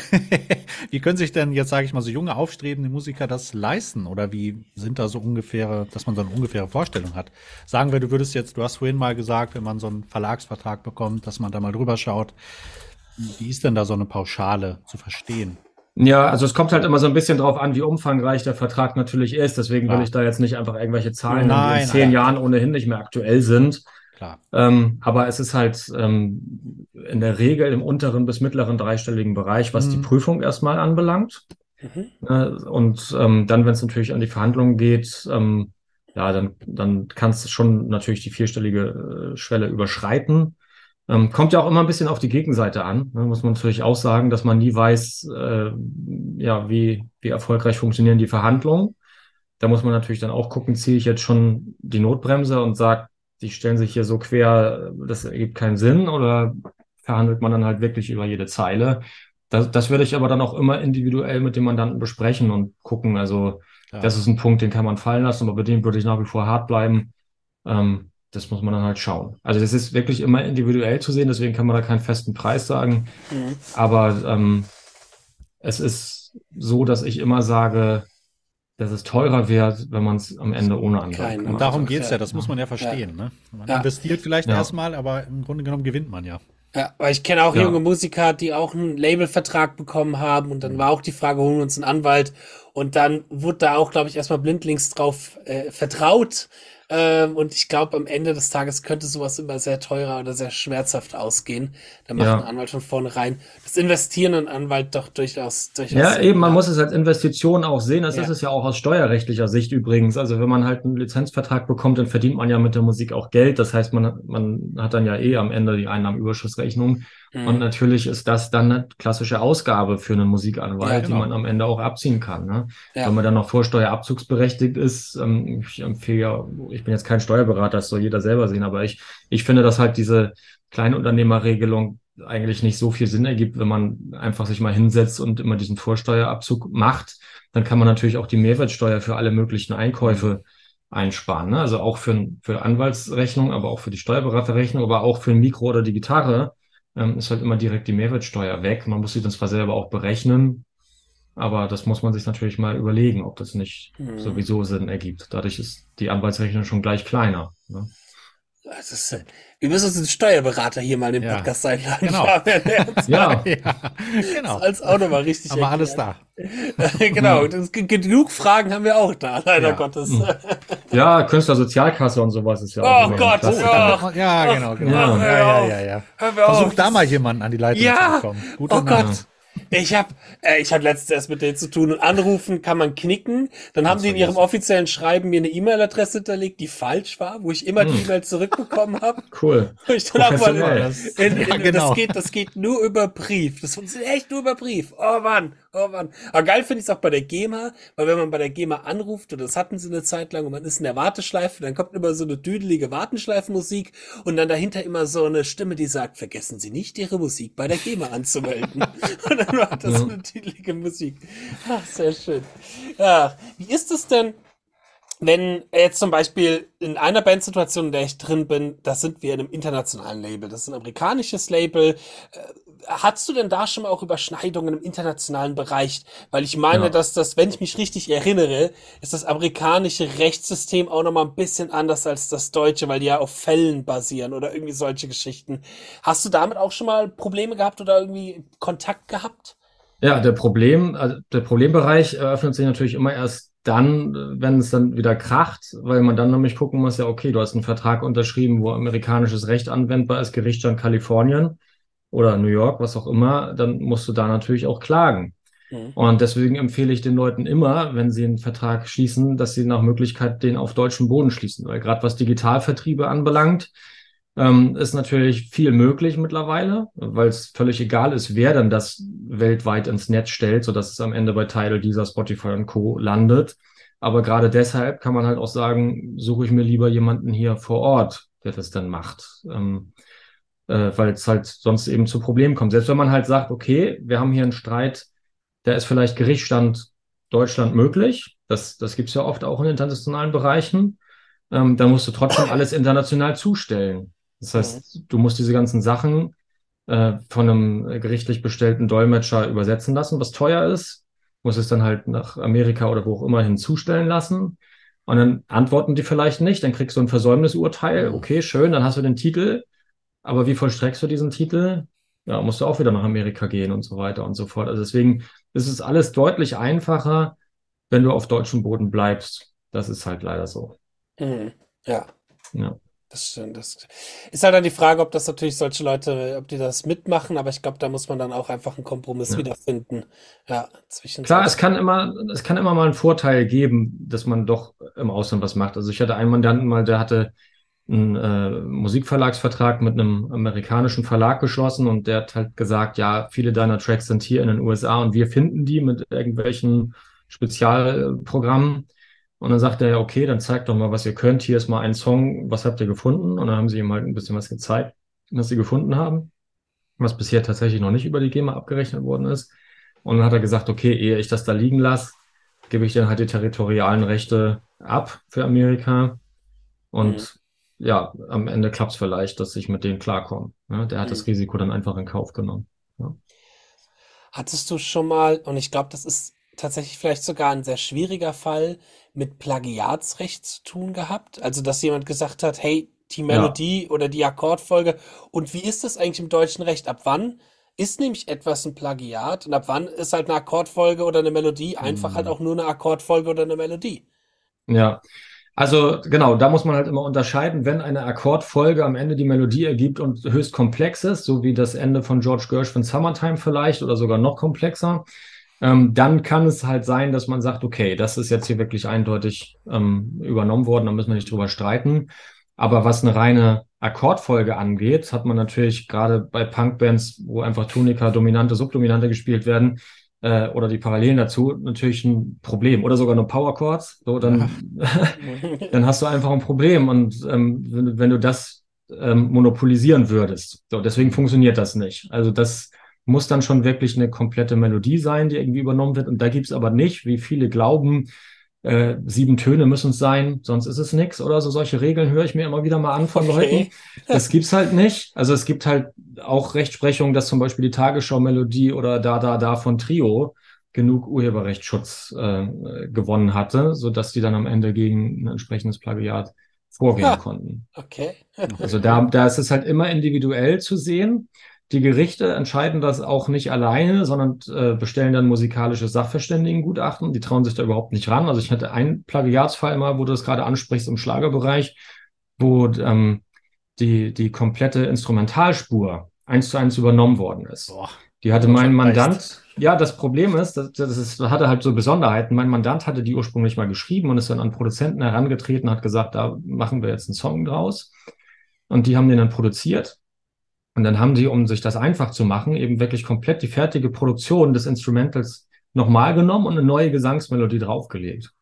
wie können sich denn jetzt, sage ich mal, so junge aufstrebende Musiker das leisten? Oder wie sind da so ungefähre, dass man so eine ungefähre Vorstellung hat? Sagen wir, du würdest jetzt, du hast vorhin mal gesagt, wenn man so einen Verlagsvertrag bekommt, dass man da mal drüber schaut. Wie ist denn da so eine Pauschale zu verstehen? Ja, also es kommt halt immer so ein bisschen drauf an, wie umfangreich der Vertrag natürlich ist. Deswegen will ich da jetzt nicht einfach irgendwelche Zahlen, nennen, die Nein, in zehn nein. Jahren ohnehin nicht mehr aktuell sind. Klar. Ähm, aber es ist halt ähm, in der Regel im unteren bis mittleren dreistelligen Bereich, was die Mhm. Prüfung erstmal anbelangt. Mhm. Äh, und ähm, dann, wenn es natürlich an die Verhandlungen geht, ähm, ja, dann, dann kannst du schon natürlich die vierstellige äh, Schwelle überschreiten. Ähm, kommt ja auch immer ein bisschen auf die Gegenseite an. Ne? Muss man natürlich auch sagen, dass man nie weiß, äh, ja, wie, wie erfolgreich funktionieren die Verhandlungen. Da muss man natürlich dann auch gucken, ziehe ich jetzt schon die Notbremse und sage, die stellen sich hier so quer, das ergibt keinen Sinn, oder verhandelt man dann halt wirklich über jede Zeile? Das, das würde ich aber dann auch immer individuell mit dem Mandanten besprechen und gucken. Also, Ja. das ist ein Punkt, den kann man fallen lassen, aber bei dem würde ich nach wie vor hart bleiben. Ähm, das muss man dann halt schauen. Also, das ist wirklich immer individuell zu sehen, deswegen kann man da keinen festen Preis sagen. Mhm. Aber ähm, es ist so, dass ich immer sage, dass es teurer wird, wenn man es am Ende ohne Anwalt Kein- macht. Und darum Also, geht's ja. ja, das muss man ja verstehen. Ne? Man Ja. investiert vielleicht Ja. erstmal, aber im Grunde genommen gewinnt man ja. Ja, weil ich kenne auch Ja. junge Musiker, die auch einen Labelvertrag bekommen haben und dann war auch die Frage, holen wir uns einen Anwalt und dann wurde da auch, glaube ich, erstmal blindlings drauf äh, vertraut ähm, und ich glaube, am Ende des Tages könnte sowas immer sehr teurer oder sehr schmerzhaft ausgehen. Da macht Ja. ein Anwalt von vornherein das Investieren in einen Anwalt doch durchaus durchaus Ja, eben, man muss es als Investition auch sehen. Das Ja. ist es ja auch aus steuerrechtlicher Sicht übrigens. Also wenn man halt einen Lizenzvertrag bekommt, dann verdient man ja mit der Musik auch Geld. Das heißt, man, man hat dann ja eh am Ende die Einnahmenüberschussrechnung. Mhm. Und natürlich ist das dann eine klassische Ausgabe für einen Musikanwalt, Ja, die genau. man am Ende auch abziehen kann. Ne? Ja. Wenn man dann noch vorsteuerabzugsberechtigt ist, ähm, ich empfehle ja, ich bin jetzt kein Steuerberater, das soll jeder selber sehen, aber ich, ich finde, dass halt diese Kleinunternehmerregelung eigentlich nicht so viel Sinn ergibt, wenn man einfach sich mal hinsetzt und immer diesen Vorsteuerabzug macht, dann kann man natürlich auch die Mehrwertsteuer für alle möglichen Einkäufe einsparen. Ne? Also auch für, für Anwaltsrechnung, aber auch für die Steuerberaterrechnung, aber auch für ein Mikro oder die Gitarre ähm, ist halt immer direkt die Mehrwertsteuer weg. Man muss sie dann zwar selber auch berechnen, aber das muss man sich natürlich mal überlegen, ob das nicht Mhm. sowieso Sinn ergibt. Dadurch ist die Anwaltsrechnung schon gleich kleiner. Ne? Das ist, äh, wir müssen uns einen Steuerberater hier mal in den Ja. Podcast einladen. Genau. Ja, ja, genau. als auch nochmal richtig Haben wir alles da. genau, das, ge- genug Fragen haben wir auch da, leider Ja. Gottes. Mhm. ja, Künstlersozialkasse und sowas ist ja Oh auch immer Gott, ja. Ja, genau, genau. Ja. Ja, ja, ja, ja. Versuch da mal jemanden an die Leitung Ja. zu bekommen. Guter Oh Name. Gott. Ich hab, äh, ich hatte letztens erst mit denen zu tun und anrufen kann man knicken. Dann haben Das die in ihrem offiziellen Schreiben mir eine E-Mail-Adresse hinterlegt, die falsch war, wo ich immer die Hm. E-Mail zurückbekommen habe. Cool. Ich dann auch mal. Das- in, in, Ja, genau. das, geht, das geht nur über Brief. Das funktioniert echt nur über Brief. Oh Mann, oh Mann. Aber geil finde ich es auch bei der GEMA, weil wenn man bei der GEMA anruft, und das hatten sie eine Zeit lang, und man ist in der Warteschleife, dann kommt immer so eine düdelige Warteschleifenmusik und dann dahinter immer so eine Stimme, die sagt, vergessen Sie nicht, Ihre Musik bei der GEMA anzumelden. und dann war das Ja. eine düdelige Musik. Ach, sehr schön. Ja, wie ist es denn, wenn jetzt zum Beispiel in einer Bandsituation, in der ich drin bin, da sind wir in einem internationalen Label, das ist ein amerikanisches Label. Hattest du denn da schon mal auch Überschneidungen im internationalen Bereich? Weil ich meine, Ja. dass das, wenn ich mich richtig erinnere, ist das amerikanische Rechtssystem auch nochmal ein bisschen anders als das deutsche, weil die ja auf Fällen basieren oder irgendwie solche Geschichten. Hast du damit auch schon mal Probleme gehabt oder irgendwie Kontakt gehabt? Ja, der Problem, also der Problembereich eröffnet sich natürlich immer erst dann, wenn es dann wieder kracht, weil man dann nämlich gucken muss, ja, okay, du hast einen Vertrag unterschrieben, wo amerikanisches Recht anwendbar ist, Gerichtsstand Kalifornien oder New York, was auch immer, dann musst du da natürlich auch klagen. Mhm. Und deswegen empfehle ich den Leuten immer, wenn sie einen Vertrag schließen, dass sie nach Möglichkeit den auf deutschem Boden schließen, weil gerade was Digitalvertriebe anbelangt, ähm, ist natürlich viel möglich mittlerweile, weil es völlig egal ist, wer dann das weltweit ins Netz stellt, sodass es am Ende bei Tidal, dieser Spotify und Co. landet. Aber gerade deshalb kann man halt auch sagen, suche ich mir lieber jemanden hier vor Ort, der das dann macht. Ähm, äh, weil es halt sonst eben zu Problemen kommt. Selbst wenn man halt sagt, okay, wir haben hier einen Streit, der ist vielleicht Gerichtsstand Deutschland möglich. Das, das gibt es ja oft auch in internationalen Bereichen. Ähm, da musst du trotzdem alles international zustellen. Das heißt, du musst diese ganzen Sachen äh, von einem gerichtlich bestellten Dolmetscher übersetzen lassen, was teuer ist. Muss es dann halt nach Amerika oder wo auch immer hinzustellen lassen. Und dann antworten die vielleicht nicht, dann kriegst du ein Versäumnisurteil. Okay, schön, dann hast du den Titel. Aber wie vollstreckst du diesen Titel? Ja, musst du auch wieder nach Amerika gehen und so weiter und so fort. Also deswegen ist es alles deutlich einfacher, wenn du auf deutschem Boden bleibst. Das ist halt leider so. Mhm. Ja. Ja. Das stimmt. Das ist halt dann die Frage, ob das natürlich solche Leute, ob die das mitmachen, aber ich glaube, da muss man dann auch einfach einen Kompromiss ja. wiederfinden. Ja, zwischen. Klar, es kann immer, es kann immer mal einen Vorteil geben, dass man doch im Ausland was macht. Also ich hatte einen Mandanten mal, der hatte einen äh, Musikverlagsvertrag mit einem amerikanischen Verlag geschlossen und der hat halt gesagt, ja, viele deiner Tracks sind hier in den USA und wir finden die mit irgendwelchen Spezialprogrammen. Und dann sagt er, okay, dann zeigt doch mal, was ihr könnt. Hier ist mal ein Song, was habt ihr gefunden? Und dann haben sie ihm halt ein bisschen was gezeigt, was sie gefunden haben, was bisher tatsächlich noch nicht über die GEMA abgerechnet worden ist. Und dann hat er gesagt, okay, ehe ich das da liegen lasse, gebe ich dann halt die territorialen Rechte ab für Amerika. Und mhm. Ja, am Ende klappt es vielleicht, dass ich mit denen klarkomme. Ja, der hat mhm. das Risiko dann einfach in Kauf genommen. Ja. Hattest du schon mal, und ich glaube, das ist tatsächlich vielleicht sogar ein sehr schwieriger Fall mit Plagiatsrecht zu tun gehabt? Also, dass jemand gesagt hat, hey, die Melodie ja. oder die Akkordfolge. Und wie ist das eigentlich im deutschen Recht? Ab wann ist nämlich etwas ein Plagiat und ab wann ist halt eine Akkordfolge oder eine Melodie einfach mhm. halt auch nur eine Akkordfolge oder eine Melodie? Ja. Also genau, da muss man halt immer unterscheiden, wenn eine Akkordfolge am Ende die Melodie ergibt und höchst komplex ist, so wie das Ende von George Gershwin Summertime vielleicht oder sogar noch komplexer, ähm, dann kann es halt sein, dass man sagt, okay, das ist jetzt hier wirklich eindeutig ähm, übernommen worden, da müssen wir nicht drüber streiten. Aber was eine reine Akkordfolge angeht, hat man natürlich gerade bei Punkbands, wo einfach Tonika, Dominante, Subdominante gespielt werden, äh, oder die Parallelen dazu, natürlich ein Problem. Oder sogar nur Power Chords. So, dann, dann hast du einfach ein Problem. Und ähm, wenn, wenn du das ähm, monopolisieren würdest. So, deswegen funktioniert das nicht. Also das muss dann schon wirklich eine komplette Melodie sein, die irgendwie übernommen wird. Und da gibt's aber nicht, wie viele glauben, äh, sieben Töne müssen es sein, sonst ist es nix oder so. Solche Regeln höre ich mir immer wieder mal an von okay. Leuten. Das gibt's halt nicht. Also es gibt halt auch Rechtsprechung, dass zum Beispiel die Tagesschau-Melodie oder Da Da Da von Trio genug Urheberrechtsschutz äh, gewonnen hatte, so dass die dann am Ende gegen ein entsprechendes Plagiat vorgehen ah, konnten. Okay. also da, da ist es halt immer individuell zu sehen. Die Gerichte entscheiden das auch nicht alleine, sondern äh, bestellen dann musikalische Sachverständigengutachten. Die trauen sich da überhaupt nicht ran. Also ich hatte einen Plagiatsfall mal, wo du das gerade ansprichst im Schlagerbereich, wo ähm, die, die komplette Instrumentalspur eins zu eins übernommen worden ist. Boah, die hatte mein Mandant, ja, das Problem ist, das, das, ist, das hatte halt so Besonderheiten. Mein Mandant hatte die ursprünglich mal geschrieben und ist dann an Produzenten herangetreten, hat gesagt, da machen wir jetzt einen Song draus. Und die haben den dann produziert. Und dann haben sie, um sich das einfach zu machen, eben wirklich komplett die fertige Produktion des Instrumentals nochmal genommen und eine neue Gesangsmelodie draufgelegt.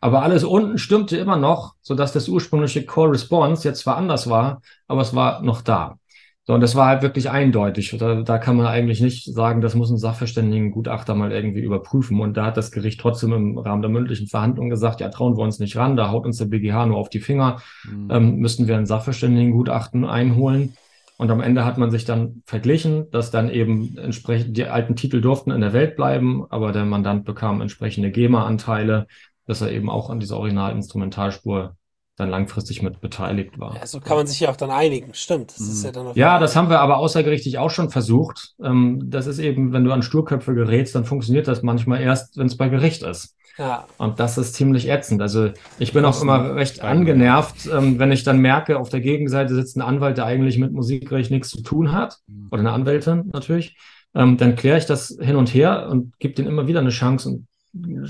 Aber alles unten stimmte immer noch, so dass das ursprüngliche Core Response jetzt zwar anders war, aber es war noch da. So, und das war halt wirklich eindeutig. Da, da kann man eigentlich nicht sagen, das muss ein Sachverständigengutachter mal irgendwie überprüfen. Und da hat das Gericht trotzdem im Rahmen der mündlichen Verhandlung gesagt, ja, trauen wir uns nicht ran, da haut uns der BGH nur auf die Finger, mhm. ähm, müssten wir ein Sachverständigengutachten einholen. Und am Ende hat man sich dann verglichen, dass dann eben entsprechend die alten Titel durften in der Welt bleiben, aber der Mandant bekam entsprechende GEMA-Anteile, dass er eben auch an dieser Originalinstrumentalspur dann langfristig mit beteiligt war. Ja, so kann man sich ja auch dann einigen, stimmt. Das ist ja, dann ja das haben wir aber außergerichtlich auch schon versucht. Ähm, das ist eben, wenn du an Sturköpfe gerätst, dann funktioniert das manchmal erst, wenn es bei Gericht ist. Ja. Und das ist ziemlich ätzend. Also ich bin auch immer recht angenervt, ähm, wenn ich dann merke, auf der Gegenseite sitzt ein Anwalt, der eigentlich mit Musikrecht nichts zu tun hat, mhm. oder eine Anwältin natürlich. Ähm, dann kläre ich das hin und her und gebe denen immer wieder eine Chance und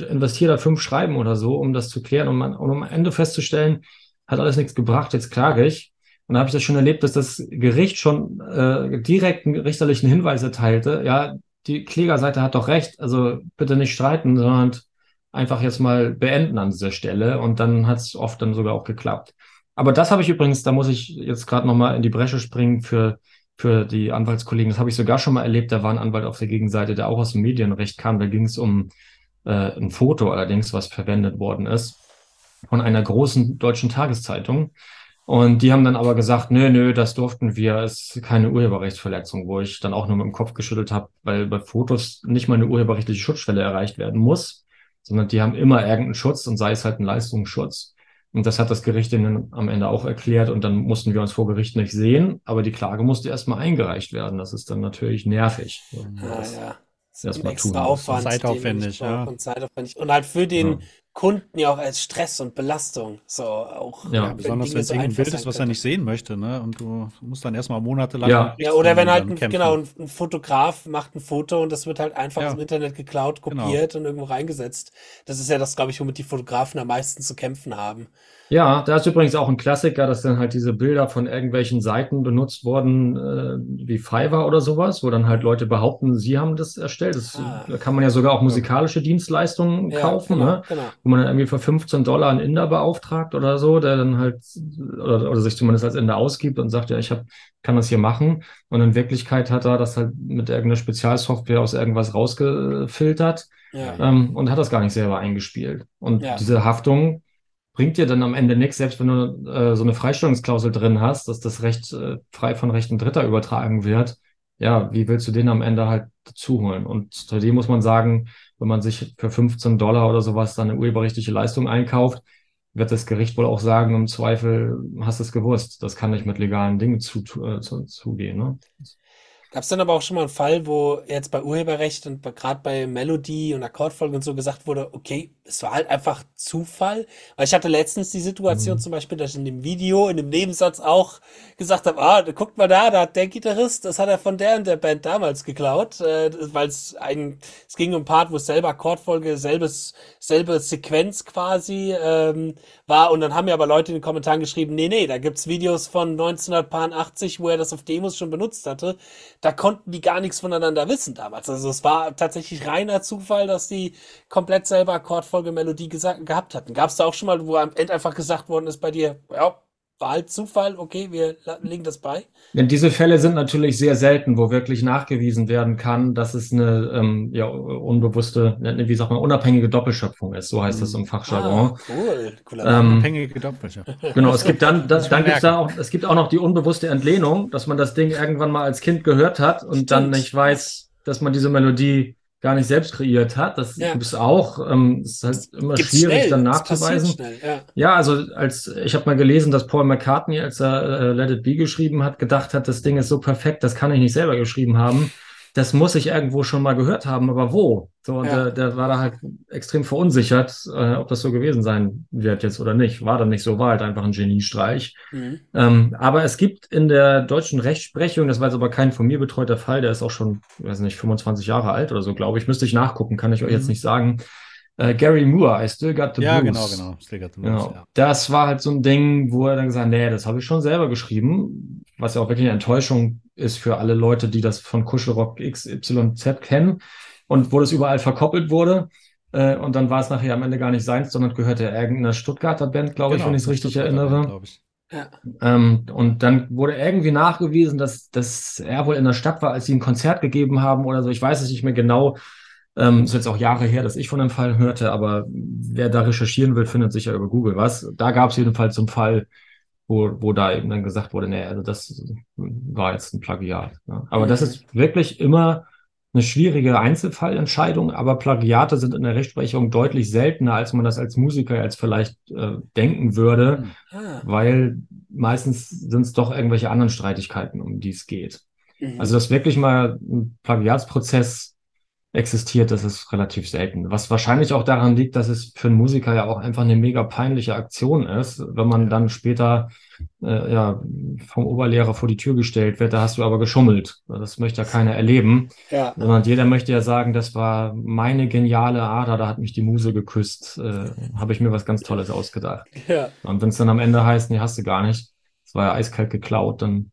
investiere da fünf Schreiben oder so, um das zu klären und, man, und um am Ende festzustellen, hat alles nichts gebracht, jetzt klage ich. Und da habe ich das schon erlebt, dass das Gericht schon äh, direkt einen richterlichen Hinweis erteilte. Ja, die Klägerseite hat doch recht, also bitte nicht streiten, sondern einfach jetzt mal beenden an dieser Stelle und dann hat es oft dann sogar auch geklappt. Aber das habe ich übrigens, da muss ich jetzt gerade nochmal in die Bresche springen für, für die Anwaltskollegen. Das habe ich sogar schon mal erlebt. Da war ein Anwalt auf der Gegenseite, der auch aus dem Medienrecht kam. Da ging es um äh, ein Foto allerdings, was verwendet worden ist von einer großen deutschen Tageszeitung. Und die haben dann aber gesagt, nö, nö, das durften wir, ist keine Urheberrechtsverletzung, wo ich dann auch nur mit dem Kopf geschüttelt habe, weil bei Fotos nicht mal eine urheberrechtliche Schutzschwelle erreicht werden muss, sondern die haben immer irgendeinen Schutz und sei es halt ein Leistungsschutz. Und das hat das Gericht ihnen am Ende auch erklärt und dann mussten wir uns vor Gericht nicht sehen, aber die Klage musste erstmal eingereicht werden. Das ist dann natürlich nervig. Ah, ja. Das erstmal tun. Aufwand, zeitaufwendig, ja. Und zeitaufwendig. Und halt für den ja. Kunden ja auch als Stress und Belastung. So auch. Ja, besonders wenn es so ein Bild ist, was er nicht sehen möchte, ne? Und du musst dann erstmal monatelang. Ja, ja oder wenn halt ein, genau, ein, Fotograf macht ein Foto und das wird halt einfach ja. im Internet geklaut, genau. kopiert genau. und irgendwo reingesetzt. Das ist ja das, glaube ich, womit die Fotografen am meisten zu kämpfen haben. Ja, da ist übrigens auch ein Klassiker, dass dann halt diese Bilder von irgendwelchen Seiten benutzt wurden, äh, wie Fiverr oder sowas, wo dann halt Leute behaupten, sie haben das erstellt. Das, ah. Da kann man ja sogar auch musikalische Dienstleistungen ja, kaufen, genau, ne? Genau. wo man dann irgendwie für 15 Dollar einen Inder beauftragt oder so, der dann halt, oder, oder sich zumindest als Inder ausgibt und sagt, ja, ich hab, kann das hier machen. Und in Wirklichkeit hat er das halt mit irgendeiner Spezialsoftware aus irgendwas rausgefiltert ja. ähm, und hat das gar nicht selber eingespielt. Und ja. diese Haftung bringt dir dann am Ende nichts, selbst wenn du äh, so eine Freistellungsklausel drin hast, dass das Recht äh, frei von Rechten Dritter übertragen wird. Ja, wie willst du den am Ende halt dazu holen? Und zudem muss man sagen, wenn man sich für 15 Dollar oder sowas dann eine urheberrechtliche Leistung einkauft, wird das Gericht wohl auch sagen, im Zweifel hast du es gewusst. Das kann nicht mit legalen Dingen zu, äh, zu, zugehen. Ne? Gab es dann aber auch schon mal einen Fall, wo jetzt bei Urheberrecht und gerade bei Melodie und Akkordfolge und so gesagt wurde, okay, es war halt einfach Zufall. Weil ich hatte letztens die Situation mhm. zum Beispiel, dass ich in dem Video, in dem Nebensatz auch gesagt habe, ah, guckt mal da, da hat der Gitarrist, das hat er von der und der Band damals geklaut, äh, weil es ein, es ging um Part, wo es selber Akkordfolge, selbes, selbe Sequenz quasi ähm, war. Und dann haben mir aber Leute in den Kommentaren geschrieben, nee, nee, da gibt's Videos von 1980, wo er das auf Demos schon benutzt hatte da konnten die gar nichts voneinander wissen damals. Also es war tatsächlich reiner Zufall, dass die komplett selber Akkordfolge Melodie gehabt hatten. Gab es da auch schon mal, wo am Ende einfach gesagt worden ist bei dir, ja, war halt Zufall, okay, wir legen das bei. Ja, diese Fälle sind natürlich sehr selten, wo wirklich nachgewiesen werden kann, dass es eine ähm, ja, unbewusste, wie sagt man, unabhängige Doppelschöpfung ist. So heißt es im Fachjargon. Ah, cool, cooler ähm, unabhängige Doppelschöpfung. Genau, es gibt dann, das, dann gibt's da auch, es gibt auch noch die unbewusste Entlehnung, dass man das Ding irgendwann mal als Kind gehört hat und Stimmt. dann nicht weiß, dass man diese Melodie gar nicht selbst kreiert hat. Das ja. ist auch, ähm, ist halt immer Gibt's schwierig schnell. dann nachzuweisen. Schnell, ja. ja. also als ich habe mal gelesen, dass Paul McCartney, als er äh, Let It Be geschrieben hat, gedacht hat, das Ding ist so perfekt, das kann ich nicht selber geschrieben haben das muss ich irgendwo schon mal gehört haben, aber wo? So, und ja. der, der war da halt extrem verunsichert, äh, ob das so gewesen sein wird jetzt oder nicht. War dann nicht so, war halt einfach ein Geniestreich. Mhm. Ähm, aber es gibt in der deutschen Rechtsprechung, das war jetzt aber kein von mir betreuter Fall, der ist auch schon, weiß nicht, 25 Jahre alt oder so, glaube ich. Müsste ich nachgucken, kann ich euch mhm. jetzt nicht sagen. Äh, Gary Moore, I Still Got the ja, Blues. Ja, genau, genau. Still got the Blues, genau. Ja. Das war halt so ein Ding, wo er dann gesagt hat, nee, das habe ich schon selber geschrieben, was ja auch wirklich eine Enttäuschung ist für alle Leute, die das von Kuschelrock XYZ kennen und wo das überall verkoppelt wurde. Äh, und dann war es nachher am Ende gar nicht seins, sondern gehörte irgendeiner Stuttgarter Band, glaube genau, ich, wenn ich es richtig erinnere. Band, ja. Ähm, und dann wurde irgendwie nachgewiesen, dass, dass er wohl in der Stadt war, als sie ein Konzert gegeben haben oder so. Ich weiß es nicht mehr genau. Ähm, ist jetzt auch Jahre her, dass ich von dem Fall hörte, aber wer da recherchieren will, findet sicher über Google was. Da gab es jedenfalls so einen Fall, wo, wo da eben dann gesagt wurde, nee, also das war jetzt ein Plagiat. Ne? Aber mhm. das ist wirklich immer eine schwierige Einzelfallentscheidung, aber Plagiate sind in der Rechtsprechung deutlich seltener, als man das als Musiker jetzt vielleicht äh, denken würde, mhm. ah. weil meistens sind es doch irgendwelche anderen Streitigkeiten, um die es geht. Mhm. Also, dass wirklich mal ein Plagiatsprozess existiert, das ist relativ selten. Was wahrscheinlich auch daran liegt, dass es für einen Musiker ja auch einfach eine mega peinliche Aktion ist, wenn man dann später äh, ja vom Oberlehrer vor die Tür gestellt wird, da hast du aber geschummelt. Das möchte ja keiner erleben. Ja. Sondern jeder möchte ja sagen, das war meine geniale Ader, da hat mich die Muse geküsst, äh, habe ich mir was ganz Tolles ausgedacht. Ja. Und wenn es dann am Ende heißt, nee, hast du gar nicht, es war ja eiskalt geklaut, dann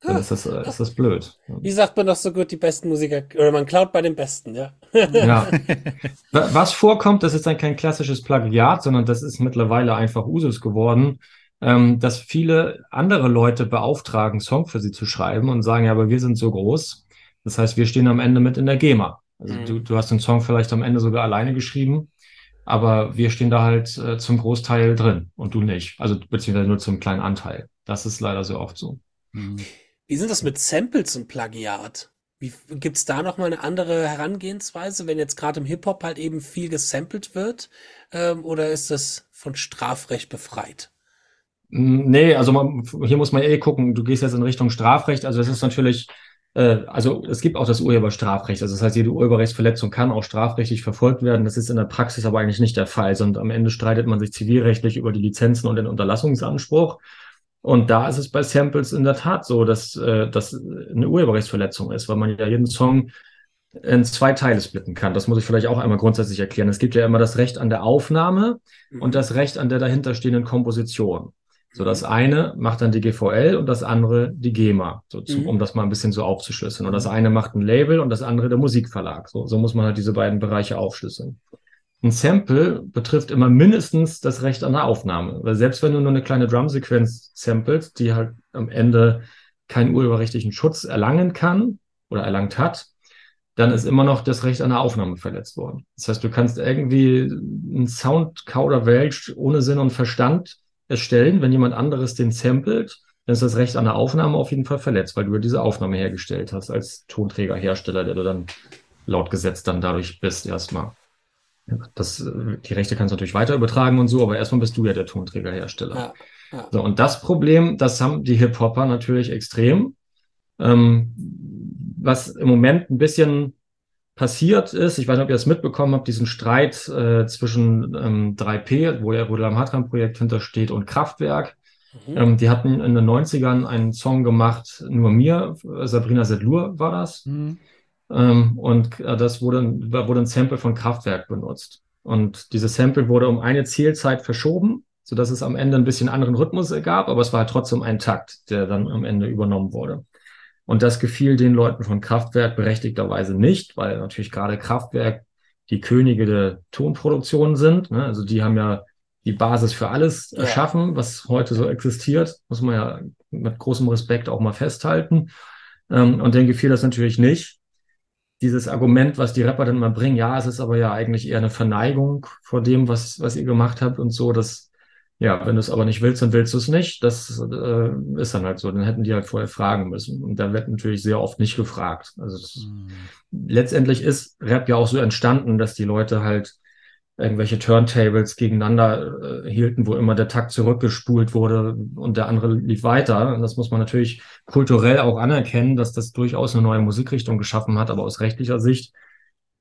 dann ist das, äh, ist das blöd. Wie sagt man doch so gut, die besten Musiker, oder man klaut bei den Besten, ja. ja. Was vorkommt, das ist dann kein klassisches Plagiat, sondern das ist mittlerweile einfach Usus geworden, ähm, dass viele andere Leute beauftragen, Song für sie zu schreiben und sagen, ja, aber wir sind so groß. Das heißt, wir stehen am Ende mit in der GEMA. Also mhm. du, du hast den Song vielleicht am Ende sogar alleine geschrieben, aber wir stehen da halt äh, zum Großteil drin und du nicht. Also beziehungsweise nur zum kleinen Anteil. Das ist leider sehr oft so. Mhm. Wie sind das mit Samples und Plagiat? Wie gibt's da noch mal eine andere Herangehensweise, wenn jetzt gerade im Hip Hop halt eben viel gesampelt wird, ähm, oder ist das von Strafrecht befreit? Nee, also man, hier muss man eh gucken. Du gehst jetzt in Richtung Strafrecht. Also es ist natürlich, äh, also es gibt auch das Urheberstrafrecht. Also das heißt, jede Urheberrechtsverletzung kann auch strafrechtlich verfolgt werden. Das ist in der Praxis aber eigentlich nicht der Fall, sondern am Ende streitet man sich zivilrechtlich über die Lizenzen und den Unterlassungsanspruch. Und da ist es bei Samples in der Tat so, dass äh, das eine Urheberrechtsverletzung ist, weil man ja jeden Song in zwei Teile splitten kann. Das muss ich vielleicht auch einmal grundsätzlich erklären. Es gibt ja immer das Recht an der Aufnahme mhm. und das Recht an der dahinterstehenden Komposition. So, das eine macht dann die GVL und das andere die GEMA, so zum, mhm. um das mal ein bisschen so aufzuschlüsseln. Und das mhm. eine macht ein Label und das andere der Musikverlag. So, so muss man halt diese beiden Bereiche aufschlüsseln. Ein Sample betrifft immer mindestens das Recht an der Aufnahme. Weil selbst wenn du nur eine kleine Drumsequenz samplest, die halt am Ende keinen urheberrechtlichen Schutz erlangen kann oder erlangt hat, dann ist immer noch das Recht an der Aufnahme verletzt worden. Das heißt, du kannst irgendwie einen Soundcouder-Welch ohne Sinn und Verstand erstellen. Wenn jemand anderes den samplet, dann ist das Recht an der Aufnahme auf jeden Fall verletzt, weil du ja diese Aufnahme hergestellt hast als Tonträgerhersteller, der du dann laut Gesetz dann dadurch bist erstmal. Das, die Rechte kannst du natürlich weiter übertragen und so, aber erstmal bist du ja der Tonträgerhersteller. Ja, ja. So, und das Problem, das haben die Hip-Hopper natürlich extrem. Ähm, was im Moment ein bisschen passiert ist, ich weiß nicht, ob ihr das mitbekommen habt, diesen Streit äh, zwischen ähm, 3P, wo ja Rudel Hatram Projekt hintersteht, und Kraftwerk. Mhm. Ähm, die hatten in den 90ern einen Song gemacht, nur mir, Sabrina Sedlur war das. Mhm. Ähm, und äh, das wurde, wurde ein Sample von Kraftwerk benutzt. Und dieses Sample wurde um eine Zielzeit verschoben, sodass es am Ende ein bisschen anderen Rhythmus gab, aber es war halt trotzdem ein Takt, der dann am Ende übernommen wurde. Und das gefiel den Leuten von Kraftwerk berechtigterweise nicht, weil natürlich gerade Kraftwerk die Könige der Tonproduktion sind. Ne? Also die haben ja die Basis für alles ja. erschaffen, was heute so existiert. Muss man ja mit großem Respekt auch mal festhalten. Ähm, und denen gefiel das natürlich nicht dieses Argument, was die Rapper dann mal bringen, ja, es ist aber ja eigentlich eher eine Verneigung vor dem, was, was ihr gemacht habt und so, das, ja, wenn du es aber nicht willst, dann willst du es nicht. Das äh, ist dann halt so. Dann hätten die halt vorher fragen müssen. Und da wird natürlich sehr oft nicht gefragt. Also das, mhm. letztendlich ist Rap ja auch so entstanden, dass die Leute halt irgendwelche Turntables gegeneinander äh, hielten, wo immer der Takt zurückgespult wurde und der andere lief weiter. Und das muss man natürlich kulturell auch anerkennen, dass das durchaus eine neue Musikrichtung geschaffen hat, aber aus rechtlicher Sicht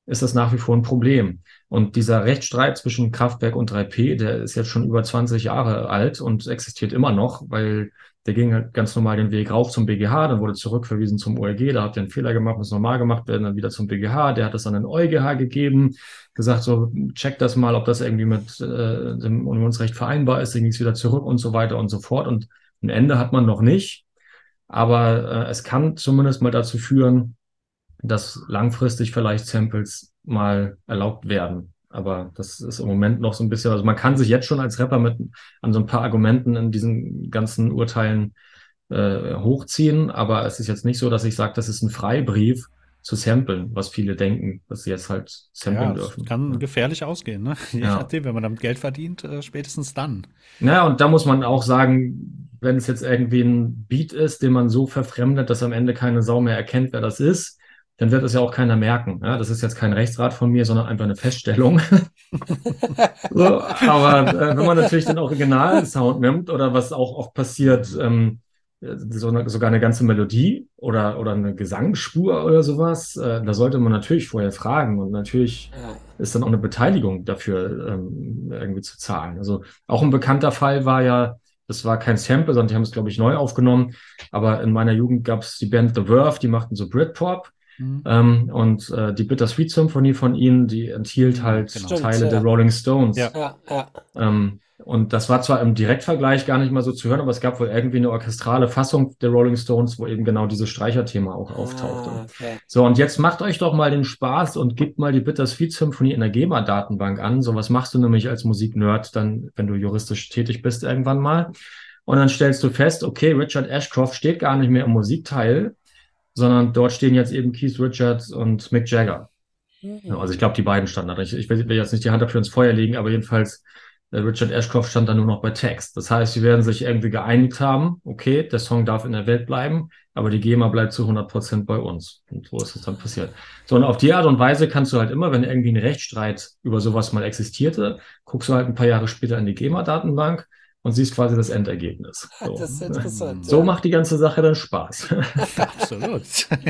ist das nach wie vor ein Problem. Und dieser Rechtsstreit zwischen Kraftwerk und 3P, der ist jetzt schon über 20 Jahre alt und existiert immer noch, weil der ging halt ganz normal den Weg rauf zum BGH, dann wurde zurückverwiesen zum OLG, da habt ihr einen Fehler gemacht, muss normal gemacht werden, dann wieder zum BGH, der hat es an den EuGH gegeben, gesagt so, check das mal, ob das irgendwie mit äh, dem Unionsrecht vereinbar ist, dann ging es wieder zurück und so weiter und so fort. Und ein Ende hat man noch nicht, aber äh, es kann zumindest mal dazu führen, dass langfristig vielleicht Samples mal erlaubt werden. Aber das ist im Moment noch so ein bisschen, also man kann sich jetzt schon als Rapper mit an so ein paar Argumenten in diesen ganzen Urteilen äh, hochziehen, aber es ist jetzt nicht so, dass ich sage, das ist ein Freibrief zu samplen, was viele denken, dass sie jetzt halt samplen ja, dürfen. Kann ja. gefährlich ausgehen, ne? Je ja. nachdem, wenn man damit Geld verdient, äh, spätestens dann. Ja, und da muss man auch sagen, wenn es jetzt irgendwie ein Beat ist, den man so verfremdet, dass am Ende keine Sau mehr erkennt, wer das ist, dann wird es ja auch keiner merken. Ja, das ist jetzt kein Rechtsrat von mir, sondern einfach eine Feststellung. so, aber äh, wenn man natürlich den Original-Sound nimmt oder was auch oft passiert, ähm, so eine, sogar eine ganze Melodie oder, oder eine Gesangsspur oder sowas, äh, da sollte man natürlich vorher fragen und natürlich ist dann auch eine Beteiligung dafür ähm, irgendwie zu zahlen. Also auch ein bekannter Fall war ja, das war kein Sample, sondern die haben es, glaube ich, neu aufgenommen. Aber in meiner Jugend gab es die Band The Verve, die machten so Britpop. Mhm. Ähm, und äh, die Bittersweet Symphonie von ihnen, die enthielt mhm, halt genau. Teile ja. der Rolling Stones. Ja. Ja, ähm, und das war zwar im Direktvergleich gar nicht mal so zu hören, aber es gab wohl irgendwie eine orchestrale Fassung der Rolling Stones, wo eben genau dieses Streicherthema auch auftauchte. Ah, okay. So, und jetzt macht euch doch mal den Spaß und gebt mal die Bittersweet Symphonie in der GEMA-Datenbank an. So was machst du nämlich als Musiknerd dann, wenn du juristisch tätig bist irgendwann mal. Und dann stellst du fest, okay, Richard Ashcroft steht gar nicht mehr im Musikteil, sondern dort stehen jetzt eben Keith Richards und Mick Jagger. Mhm. Also ich glaube, die beiden standen da. Ich, ich will, jetzt nicht die Hand dafür ins Feuer legen, aber jedenfalls Richard Ashcroft stand dann nur noch bei Text. Das heißt, sie werden sich irgendwie geeinigt haben, okay, der Song darf in der Welt bleiben, aber die GEMA bleibt zu 100 Prozent bei uns. Und so ist es dann passiert. So, und auf die Art und Weise kannst du halt immer, wenn irgendwie ein Rechtsstreit über sowas mal existierte, guckst du halt ein paar Jahre später in die GEMA-Datenbank und siehst quasi das Endergebnis. So. Das ist interessant. So ja. macht die ganze Sache dann Spaß. Absolut.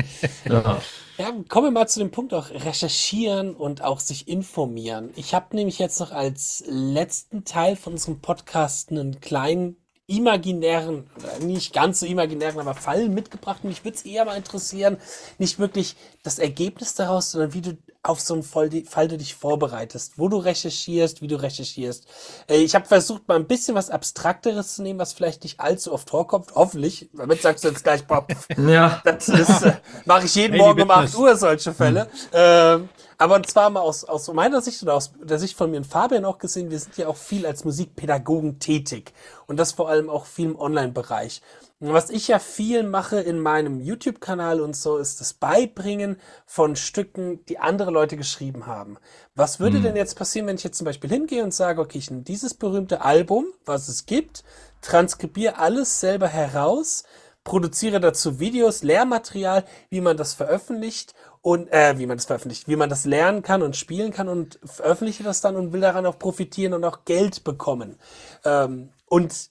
ja. Ja, kommen wir mal zu dem Punkt auch recherchieren und auch sich informieren. Ich habe nämlich jetzt noch als letzten Teil von unserem Podcast einen kleinen imaginären, nicht ganz so imaginären, aber Fall mitgebracht. Mich würde es eher mal interessieren, nicht wirklich das Ergebnis daraus, sondern wie du auf so einen Fall, Fall du dich vorbereitest, wo du recherchierst, wie du recherchierst. Äh, ich habe versucht, mal ein bisschen was Abstrakteres zu nehmen, was vielleicht nicht allzu oft vorkommt. Hoffentlich. Damit sagst du jetzt gleich, Bob. Ja. Das ist, äh, mache ich jeden hey, Morgen um 8 Uhr solche Fälle. Hm. Ähm, aber und zwar mal aus, aus meiner Sicht oder aus der Sicht von mir und Fabian auch gesehen, wir sind ja auch viel als Musikpädagogen tätig. Und das vor allem auch viel im Online-Bereich. Was ich ja viel mache in meinem YouTube-Kanal und so, ist das Beibringen von Stücken, die andere Leute geschrieben haben. Was würde hm. denn jetzt passieren, wenn ich jetzt zum Beispiel hingehe und sage, okay, ich nehme dieses berühmte Album, was es gibt, transkribiere alles selber heraus, produziere dazu Videos, Lehrmaterial, wie man das veröffentlicht und äh, wie man das veröffentlicht, wie man das lernen kann und spielen kann und veröffentliche das dann und will daran auch profitieren und auch Geld bekommen. Ähm, und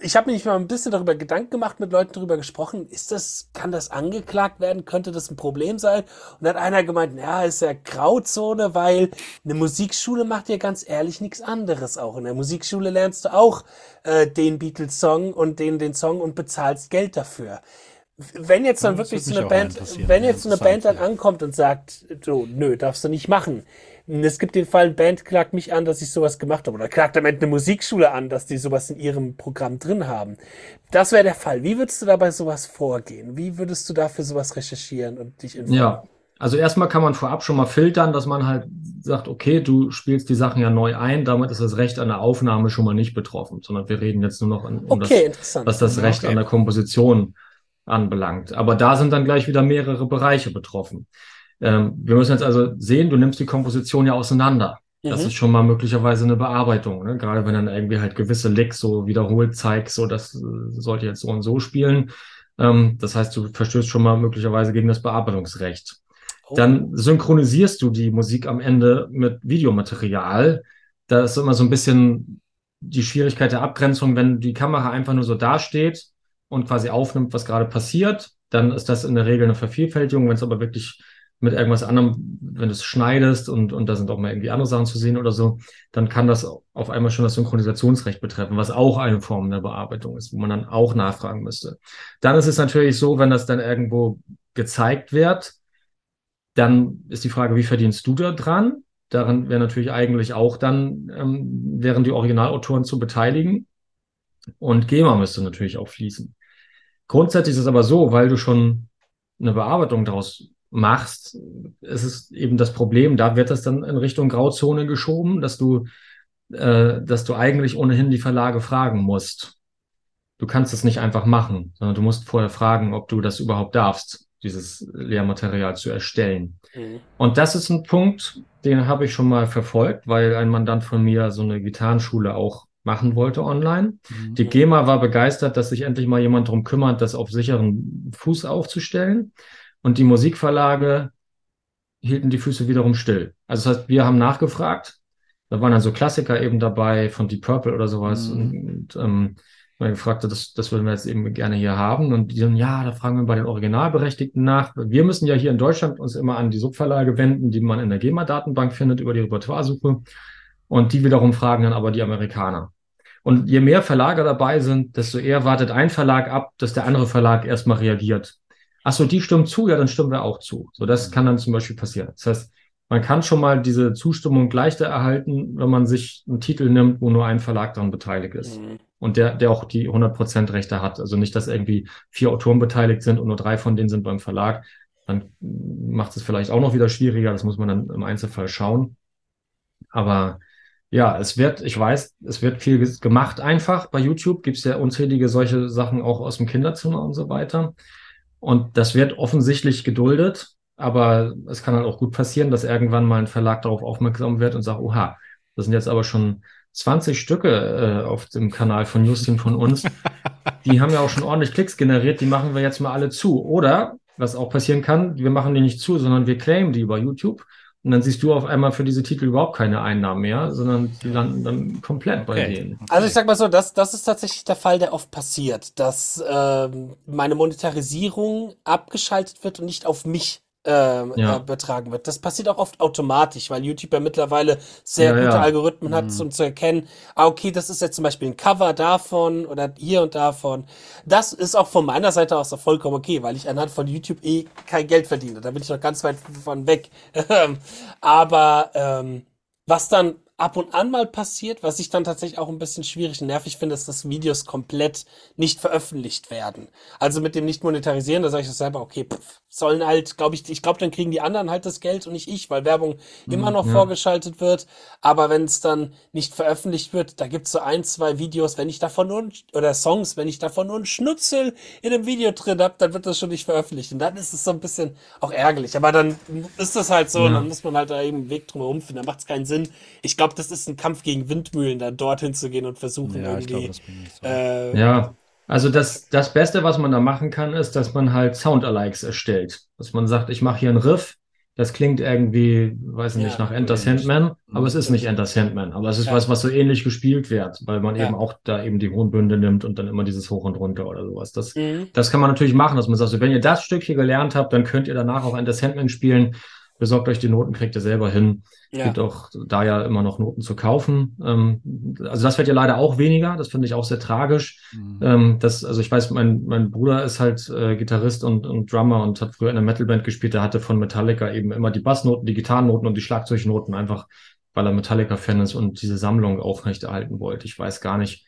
ich habe mich mal ein bisschen darüber Gedanken gemacht, mit Leuten darüber gesprochen, ist das, kann das angeklagt werden, könnte das ein Problem sein? Und dann hat einer gemeint, ja, ist ja Grauzone, weil eine Musikschule macht ja ganz ehrlich nichts anderes auch. In der Musikschule lernst du auch äh, den Beatles-Song und den, den Song und bezahlst Geld dafür wenn jetzt dann ja, wirklich so eine Band, wenn jetzt so eine Band dann ankommt und sagt, so, nö, darfst du nicht machen. Es gibt den Fall, Band klagt mich an, dass ich sowas gemacht habe. Oder klagt am Ende eine Musikschule an, dass die sowas in ihrem Programm drin haben. Das wäre der Fall. Wie würdest du dabei sowas vorgehen? Wie würdest du dafür sowas recherchieren und dich informieren? Ja. Also erstmal kann man vorab schon mal filtern, dass man halt sagt, okay, du spielst die Sachen ja neu ein, damit ist das Recht an der Aufnahme schon mal nicht betroffen, sondern wir reden jetzt nur noch um okay, das, was das Recht okay. an der Komposition anbelangt. Aber da sind dann gleich wieder mehrere Bereiche betroffen. Ähm, wir müssen jetzt also sehen, du nimmst die Komposition ja auseinander. Mhm. Das ist schon mal möglicherweise eine Bearbeitung, ne? gerade wenn dann irgendwie halt gewisse Licks so wiederholt zeigst, so das äh, sollte jetzt so und so spielen. Ähm, das heißt, du verstößt schon mal möglicherweise gegen das Bearbeitungsrecht. Oh. Dann synchronisierst du die Musik am Ende mit Videomaterial. Da ist immer so ein bisschen die Schwierigkeit der Abgrenzung, wenn die Kamera einfach nur so dasteht und quasi aufnimmt, was gerade passiert, dann ist das in der Regel eine Vervielfältigung. Wenn es aber wirklich mit irgendwas anderem, wenn du es schneidest und, und da sind auch mal irgendwie andere Sachen zu sehen oder so, dann kann das auf einmal schon das Synchronisationsrecht betreffen, was auch eine Form der Bearbeitung ist, wo man dann auch nachfragen müsste. Dann ist es natürlich so, wenn das dann irgendwo gezeigt wird, dann ist die Frage, wie verdienst du da dran? Daran wäre natürlich eigentlich auch dann, ähm, wären die Originalautoren zu beteiligen. Und GEMA müsste natürlich auch fließen. Grundsätzlich ist es aber so, weil du schon eine Bearbeitung daraus machst, ist es eben das Problem, da wird das dann in Richtung Grauzone geschoben, dass du, äh, dass du eigentlich ohnehin die Verlage fragen musst. Du kannst es nicht einfach machen, sondern du musst vorher fragen, ob du das überhaupt darfst, dieses Lehrmaterial zu erstellen. Mhm. Und das ist ein Punkt, den habe ich schon mal verfolgt, weil ein Mandant von mir so eine Gitarrenschule auch machen wollte online. Mhm. Die GEMA war begeistert, dass sich endlich mal jemand darum kümmert, das auf sicheren Fuß aufzustellen. Und die Musikverlage hielten die Füße wiederum still. Also das heißt, wir haben nachgefragt. Da waren dann so Klassiker eben dabei von Deep Purple oder sowas. Mhm. Und, ähm, man gefragt hat, das, das würden wir jetzt eben gerne hier haben. Und die sagen, ja, da fragen wir bei den Originalberechtigten nach. Wir müssen ja hier in Deutschland uns immer an die Subverlage wenden, die man in der GEMA-Datenbank findet über die Repertoiresuche. Und die wiederum fragen dann aber die Amerikaner. Und je mehr Verlage dabei sind, desto eher wartet ein Verlag ab, dass der andere Verlag erstmal reagiert. Ach so, die stimmen zu, ja, dann stimmen wir auch zu. So, das kann dann zum Beispiel passieren. Das heißt, man kann schon mal diese Zustimmung leichter erhalten, wenn man sich einen Titel nimmt, wo nur ein Verlag daran beteiligt ist. Mhm. Und der, der auch die 100% Rechte hat. Also nicht, dass irgendwie vier Autoren beteiligt sind und nur drei von denen sind beim Verlag. Dann macht es vielleicht auch noch wieder schwieriger. Das muss man dann im Einzelfall schauen. Aber ja, es wird, ich weiß, es wird viel gemacht einfach. Bei YouTube gibt es ja unzählige solche Sachen auch aus dem Kinderzimmer und so weiter. Und das wird offensichtlich geduldet. Aber es kann halt auch gut passieren, dass irgendwann mal ein Verlag darauf aufmerksam wird und sagt, oha, das sind jetzt aber schon 20 Stücke äh, auf dem Kanal von Justin von uns. Die haben ja auch schon ordentlich Klicks generiert, die machen wir jetzt mal alle zu. Oder, was auch passieren kann, wir machen die nicht zu, sondern wir claimen die über YouTube. Und dann siehst du auf einmal für diese Titel überhaupt keine Einnahmen mehr, sondern die landen dann komplett bei denen. Also ich sag mal so, das, das ist tatsächlich der Fall, der oft passiert, dass ähm, meine Monetarisierung abgeschaltet wird und nicht auf mich ähm, ja. betragen wird. Das passiert auch oft automatisch, weil YouTube ja mittlerweile sehr ja, gute ja. Algorithmen hat, mhm. um zu erkennen, ah, okay, das ist jetzt zum Beispiel ein Cover davon oder hier und davon. Das ist auch von meiner Seite aus vollkommen okay, weil ich anhand von YouTube eh kein Geld verdiene. Da bin ich noch ganz weit von weg. Aber ähm, was dann ab und an mal passiert, was ich dann tatsächlich auch ein bisschen schwierig und nervig finde, ist, dass Videos komplett nicht veröffentlicht werden. Also mit dem nicht monetarisieren, da sage ich das selber, okay, pff, sollen halt, glaube ich, ich glaube, dann kriegen die anderen halt das Geld und nicht ich, weil Werbung immer mhm, noch ja. vorgeschaltet wird. Aber wenn es dann nicht veröffentlicht wird, da gibt's so ein, zwei Videos, wenn ich davon nur, oder Songs, wenn ich davon nur einen Schnutzel in einem Video drin hab, dann wird das schon nicht veröffentlicht. Und dann ist es so ein bisschen auch ärgerlich. Aber dann ist das halt so, ja. dann muss man halt da eben einen Weg drum finden. Dann macht es keinen Sinn. Ich glaube, das ist ein Kampf gegen Windmühlen, dann dorthin zu gehen und versuchen ja, irgendwie. Glaub, äh, ja. Also das, das Beste, was man da machen kann, ist, dass man halt Soundalikes erstellt. Dass man sagt, ich mache hier einen Riff, das klingt irgendwie, weiß ich nicht, ja, nach Enter Sandman, aber es ist nicht Enter Sandman. Aber es ist ja. was, was so ähnlich gespielt wird, weil man ja. eben auch da eben die hohen Bünde nimmt und dann immer dieses Hoch und Runter oder sowas. Das, mhm. das kann man natürlich machen, dass man sagt, so, wenn ihr das Stück hier gelernt habt, dann könnt ihr danach auch Enter Sandman spielen besorgt euch die Noten, kriegt ihr selber hin. Ja. Gibt auch da ja immer noch Noten zu kaufen. Ähm, also das wird ja leider auch weniger. Das finde ich auch sehr tragisch. Mhm. Ähm, das, also ich weiß, mein, mein Bruder ist halt äh, Gitarrist und, und Drummer und hat früher in einer Metalband gespielt. Der hatte von Metallica eben immer die Bassnoten, die Gitarrennoten und die Schlagzeugnoten einfach, weil er Metallica-Fan ist und diese Sammlung aufrechterhalten wollte. Ich weiß gar nicht,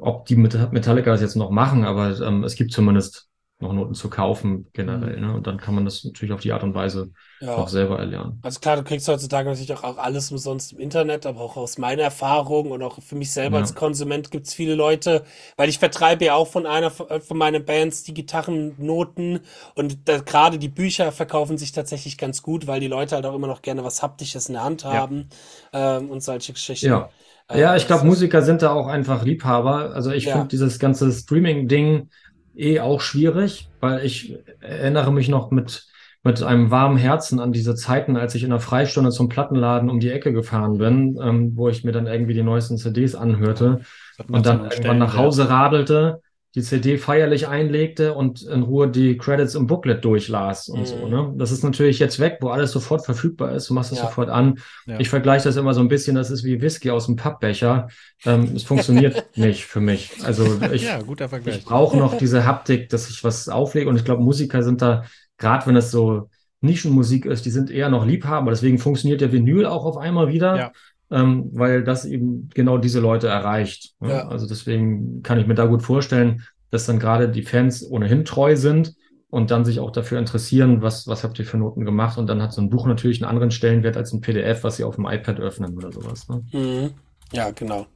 ob die Metallica das jetzt noch machen, aber ähm, es gibt zumindest noch Noten zu kaufen generell. Mhm. Ne? Und dann kann man das natürlich auf die Art und Weise ja. auch selber erlernen. Also klar, du kriegst heutzutage natürlich auch, auch alles umsonst im Internet, aber auch aus meiner Erfahrung und auch für mich selber ja. als Konsument gibt es viele Leute, weil ich vertreibe ja auch von einer äh, von meinen Bands die Gitarrennoten und gerade die Bücher verkaufen sich tatsächlich ganz gut, weil die Leute halt auch immer noch gerne was Haptisches in der Hand haben ja. ähm, und solche Geschichten. Ja. Ja, ich glaube, Musiker sind da auch einfach Liebhaber. Also ich finde dieses ganze Streaming-Ding, eh auch schwierig, weil ich erinnere mich noch mit, mit einem warmen Herzen an diese Zeiten, als ich in der Freistunde zum Plattenladen um die Ecke gefahren bin, ähm, wo ich mir dann irgendwie die neuesten CDs anhörte und dann irgendwann nach Hause radelte die CD feierlich einlegte und in Ruhe die Credits im Booklet durchlas und mhm. so. Ne? Das ist natürlich jetzt weg, wo alles sofort verfügbar ist. Du machst es ja. sofort an. Ja. Ich vergleiche das immer so ein bisschen, das ist wie Whisky aus dem Pappbecher. Ähm, es funktioniert nicht für mich. Also ich, ja, ich brauche noch diese Haptik, dass ich was auflege. Und ich glaube, Musiker sind da, gerade wenn es so Nischenmusik ist, die sind eher noch Liebhaber. Deswegen funktioniert der Vinyl auch auf einmal wieder. Ja ähm, weil das eben genau diese Leute erreicht. Ne? Ja. Also deswegen kann ich mir da gut vorstellen, dass dann gerade die Fans ohnehin treu sind und dann sich auch dafür interessieren, was, was habt ihr für Noten gemacht und dann hat so ein Buch natürlich einen anderen Stellenwert als ein PDF, was sie auf dem iPad öffnen oder sowas. Ne? Mhm. Ja, genau.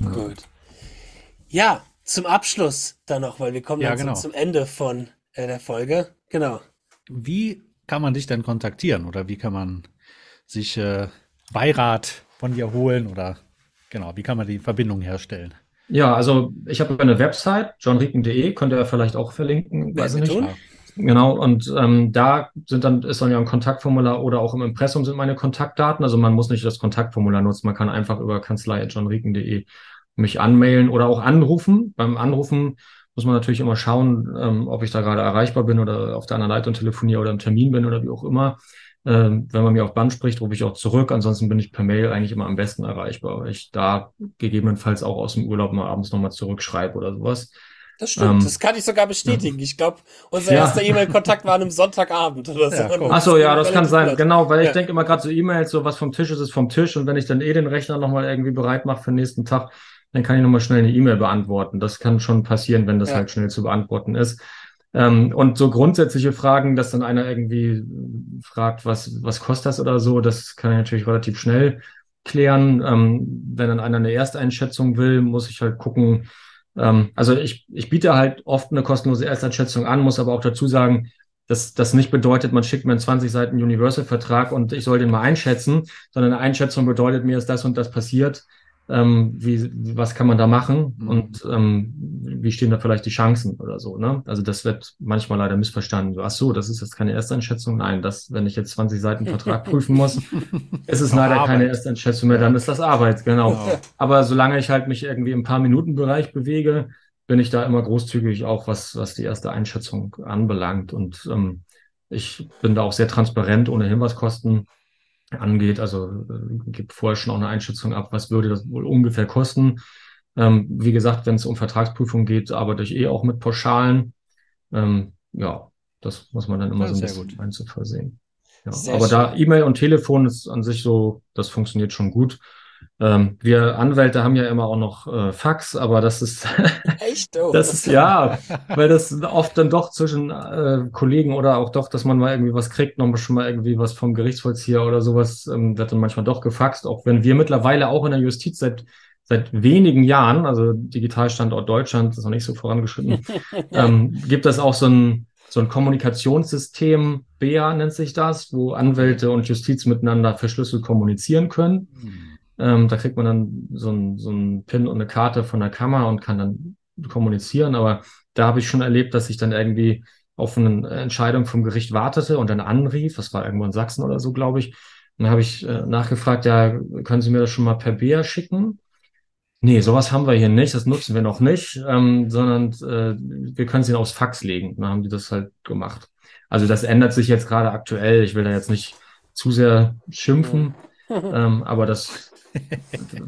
Ja. Gut. Ja, zum Abschluss dann noch, weil wir kommen ja, genau. zum Ende von äh, der Folge. Genau. Wie kann man dich denn kontaktieren oder wie kann man sich äh, Beirat von dir holen oder genau, wie kann man die Verbindung herstellen? Ja, also ich habe eine Website, johnrieken.de, könnt ihr vielleicht auch verlinken, weiß ich nicht. Tun? Genau, und ähm, da sind dann, ist dann ja ein Kontaktformular oder auch im Impressum sind meine Kontaktdaten. Also man muss nicht das Kontaktformular nutzen, man kann einfach über kanzlei.johnrieken.de mich anmailen oder auch anrufen. Beim Anrufen muss man natürlich immer schauen, ähm, ob ich da gerade erreichbar bin oder auf der anderen Leitung telefoniere oder im Termin bin oder wie auch immer. Ähm, wenn man mir auf Band spricht, rufe ich auch zurück. Ansonsten bin ich per Mail eigentlich immer am besten erreichbar, weil ich da gegebenenfalls auch aus dem Urlaub mal abends nochmal zurückschreibe oder sowas. Das stimmt, ähm, das kann ich sogar bestätigen. Ja. Ich glaube, unser ja. erster E-Mail-Kontakt war an einem Sonntagabend oder so. Ja, Ach so, ja, das kann sein. Genau, weil ich denke immer gerade so E-Mails, so was vom Tisch ist, ist vom Tisch. Und wenn ich dann eh den Rechner nochmal irgendwie bereit mache für den nächsten Tag, dann kann ich nochmal schnell eine E-Mail beantworten. Das kann schon passieren, wenn das halt schnell zu beantworten ist. Ähm, und so grundsätzliche Fragen, dass dann einer irgendwie fragt, was, was kostet das oder so, das kann ich natürlich relativ schnell klären. Ähm, wenn dann einer eine Ersteinschätzung will, muss ich halt gucken, ähm, also ich, ich biete halt oft eine kostenlose Ersteinschätzung an, muss aber auch dazu sagen, dass das nicht bedeutet, man schickt mir einen 20 Seiten Universal-Vertrag und ich soll den mal einschätzen, sondern eine Einschätzung bedeutet mir, ist das und das passiert ähm, wie, was kann man da machen mhm. und ähm, wie stehen da vielleicht die Chancen oder so. Ne? Also das wird manchmal leider missverstanden. So, ach so, das ist jetzt keine Ersteinschätzung. Nein, das, wenn ich jetzt 20 Seiten Vertrag prüfen muss, ist es leider Arbeit. keine Ersteinschätzung mehr, dann ist das Arbeit, genau. genau. Aber solange ich halt mich irgendwie im paar Minuten Bereich bewege, bin ich da immer großzügig auch, was, was die erste Einschätzung anbelangt. Und ähm, ich bin da auch sehr transparent, ohnehin was kosten angeht. Also äh, gibt vorher schon auch eine Einschätzung ab, was würde das wohl ungefähr kosten. Ähm, wie gesagt, wenn es um Vertragsprüfung geht, arbeite ich eh auch mit Pauschalen. Ähm, ja, das muss man dann immer ja, so ein bisschen gut. Sehen. Ja, aber schön. da E-Mail und Telefon ist an sich so, das funktioniert schon gut. Ähm, wir Anwälte haben ja immer auch noch äh, Fax, aber das ist echt oh. das ist ja, weil das oft dann doch zwischen äh, Kollegen oder auch doch, dass man mal irgendwie was kriegt, noch schon mal irgendwie was vom Gerichtsvollzieher oder sowas, ähm, wird dann manchmal doch gefaxt, auch wenn wir mittlerweile auch in der Justiz seit seit wenigen Jahren, also Digitalstandort Deutschland ist noch nicht so vorangeschritten, ähm, gibt es auch so ein so ein Kommunikationssystem, BEA nennt sich das, wo Anwälte und Justiz miteinander verschlüsselt kommunizieren können. Mhm. Ähm, da kriegt man dann so ein, so ein Pin und eine Karte von der Kammer und kann dann kommunizieren. Aber da habe ich schon erlebt, dass ich dann irgendwie auf eine Entscheidung vom Gericht wartete und dann anrief. Das war irgendwo in Sachsen oder so, glaube ich. Und dann habe ich äh, nachgefragt, ja, können Sie mir das schon mal per BEA schicken? Nee, sowas haben wir hier nicht, das nutzen wir noch nicht, ähm, sondern äh, wir können sie aufs Fax legen. Dann haben die das halt gemacht. Also das ändert sich jetzt gerade aktuell. Ich will da jetzt nicht zu sehr schimpfen, ähm, aber das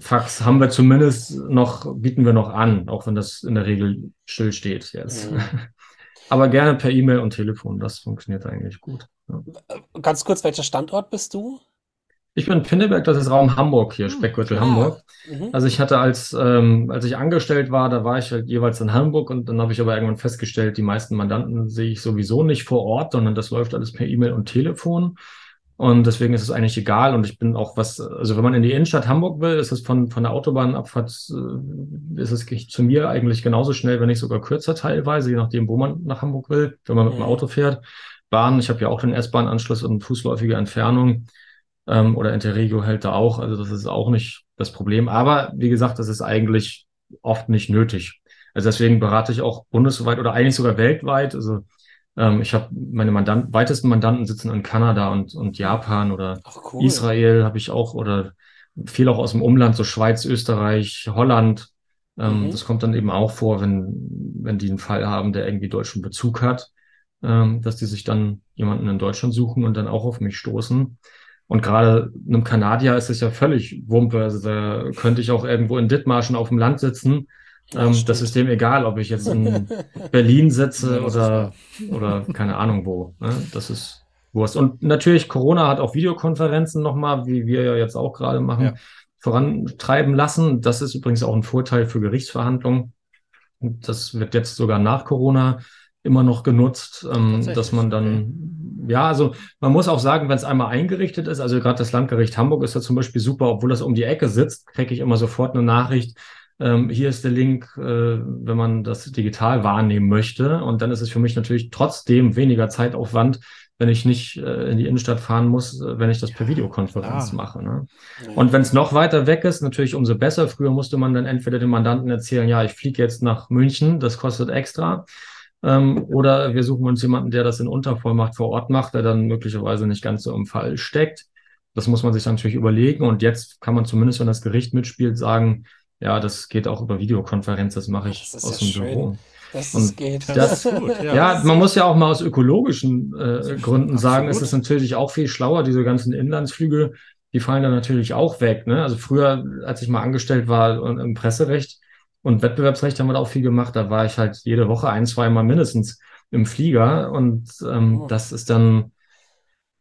Fax haben wir zumindest noch, bieten wir noch an, auch wenn das in der Regel still steht jetzt. Mhm. Aber gerne per E-Mail und Telefon, das funktioniert eigentlich gut. Ja. Ganz kurz, welcher Standort bist du? Ich bin Pinneberg, das ist Raum Hamburg hier, hm, Speckgürtel ah. Hamburg. Mhm. Also ich hatte als, ähm, als ich angestellt war, da war ich halt jeweils in Hamburg und dann habe ich aber irgendwann festgestellt, die meisten Mandanten sehe ich sowieso nicht vor Ort, sondern das läuft alles per E-Mail und Telefon. Und deswegen ist es eigentlich egal. Und ich bin auch was, also wenn man in die Innenstadt Hamburg will, ist es von, von der Autobahnabfahrt, äh, ist es zu mir eigentlich genauso schnell, wenn nicht sogar kürzer teilweise, je nachdem, wo man nach Hamburg will, wenn man mit dem mhm. Auto fährt. Bahn, ich habe ja auch den S-Bahn-Anschluss und fußläufige Entfernung. Ähm, oder Interregio hält da auch. Also das ist auch nicht das Problem. Aber wie gesagt, das ist eigentlich oft nicht nötig. Also deswegen berate ich auch bundesweit oder eigentlich sogar weltweit. Also ähm, ich habe meine Mandanten, weitesten Mandanten sitzen in Kanada und, und Japan oder cool. Israel habe ich auch oder viel auch aus dem Umland, so Schweiz, Österreich, Holland. Ähm, mhm. Das kommt dann eben auch vor, wenn, wenn die einen Fall haben, der irgendwie deutschen Bezug hat, ähm, dass die sich dann jemanden in Deutschland suchen und dann auch auf mich stoßen. Und gerade einem Kanadier ist es ja völlig Wumpe. Also da könnte ich auch irgendwo in Dithmarschen auf dem Land sitzen ähm, das ist dem egal, ob ich jetzt in Berlin sitze oder, oder keine Ahnung wo. Ne? Das ist Wurst. Und natürlich, Corona hat auch Videokonferenzen nochmal, wie wir ja jetzt auch gerade machen, ja. vorantreiben lassen. Das ist übrigens auch ein Vorteil für Gerichtsverhandlungen. Das wird jetzt sogar nach Corona immer noch genutzt, ähm, dass man dann, ja, also man muss auch sagen, wenn es einmal eingerichtet ist, also gerade das Landgericht Hamburg ist da zum Beispiel super, obwohl das um die Ecke sitzt, kriege ich immer sofort eine Nachricht, ähm, hier ist der Link, äh, wenn man das digital wahrnehmen möchte. Und dann ist es für mich natürlich trotzdem weniger Zeitaufwand, wenn ich nicht äh, in die Innenstadt fahren muss, äh, wenn ich das per Videokonferenz klar. mache. Ne? Und wenn es noch weiter weg ist, natürlich umso besser. Früher musste man dann entweder dem Mandanten erzählen, ja, ich fliege jetzt nach München, das kostet extra. Ähm, oder wir suchen uns jemanden, der das in Untervollmacht vor Ort macht, der dann möglicherweise nicht ganz so im Fall steckt. Das muss man sich natürlich überlegen. Und jetzt kann man zumindest, wenn das Gericht mitspielt, sagen, ja, das geht auch über Videokonferenz, das mache ich das aus ja dem schön. Büro. Dass und geht. Das, gut, ja. ja. man muss ja auch mal aus ökologischen äh, Gründen sagen, es ist natürlich auch viel schlauer, diese ganzen Inlandsflüge, die fallen dann natürlich auch weg. Ne? Also früher, als ich mal angestellt war im Presserecht, Und Wettbewerbsrecht haben wir da auch viel gemacht. Da war ich halt jede Woche ein, zweimal mindestens im Flieger. Und ähm, oh. das ist dann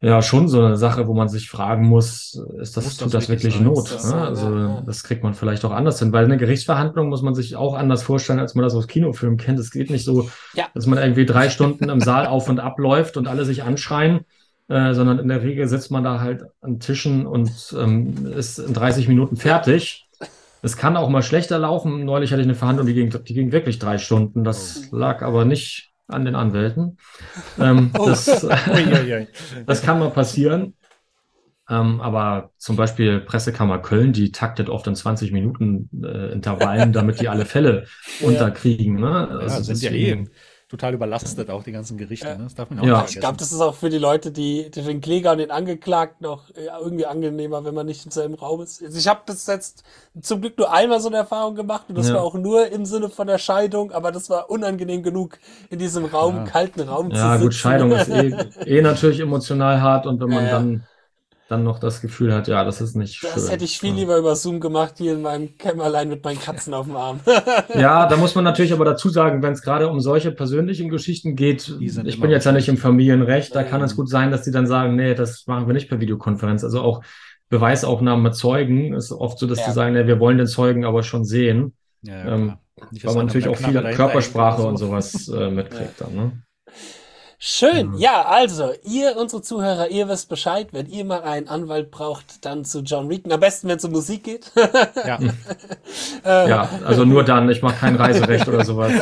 ja schon so eine Sache, wo man sich fragen muss, ist das, muss tut das, wirklich Not? Das ne? Also ja. das kriegt man vielleicht auch anders hin, weil eine Gerichtsverhandlung muss man sich auch anders vorstellen, als man das aus Kinofilmen kennt. Es geht nicht so, ja. dass man irgendwie drei Stunden im Saal auf und ab läuft und alle sich anschreien, äh, sondern in der Regel sitzt man da halt an Tischen und ähm, ist in 30 Minuten fertig. Es kann auch mal schlechter laufen. Neulich hatte ich eine Verhandlung, die ging, die ging wirklich drei Stunden. Das oh. lag aber nicht an den Anwälten. Ähm, oh. das, das kann mal passieren. Ähm, aber zum Beispiel Pressekammer Köln, die taktet oft in 20 Minuten äh, Intervallen, damit die alle Fälle unterkriegen. Ne? Also ja, sind ja eh total überlastet, auch die ganzen Gerichte. Ja. Ne? Das darf man auch ja. Ich glaube, das ist auch für die Leute, die, die den Kläger und den Angeklagten noch äh, irgendwie angenehmer, wenn man nicht im selben Raum ist. Also ich habe bis jetzt zum Glück nur einmal so eine Erfahrung gemacht und das ja. war auch nur im Sinne von der Scheidung, aber das war unangenehm genug, in diesem Raum, ja. kalten Raum zu sitzen. Ja, gut, Scheidung ist eh, eh natürlich emotional hart und wenn man dann dann noch das Gefühl hat, ja, das ist nicht das schön. Das hätte ich viel lieber über Zoom gemacht, hier in meinem Kämmerlein mit meinen Katzen auf dem Arm. ja, da muss man natürlich aber dazu sagen, wenn es gerade um solche persönlichen Geschichten geht, ich bin jetzt ja nicht im Familienrecht, da kann es gut sein, dass die dann sagen, nee, das machen wir nicht per Videokonferenz. Also auch Beweisaufnahmen mit Zeugen ist oft so, dass ja. die sagen, nee, wir wollen den Zeugen aber schon sehen. Ja, ja, ähm, weil man natürlich auch viel Körpersprache und sowas äh, mitkriegt dann, ne? Schön. Mhm. Ja, also, ihr, unsere Zuhörer, ihr wisst Bescheid. Wenn ihr mal einen Anwalt braucht, dann zu John Regan. Am besten, wenn es um Musik geht. ja. Ja, also nur dann. Ich mache kein Reiserecht oder sowas.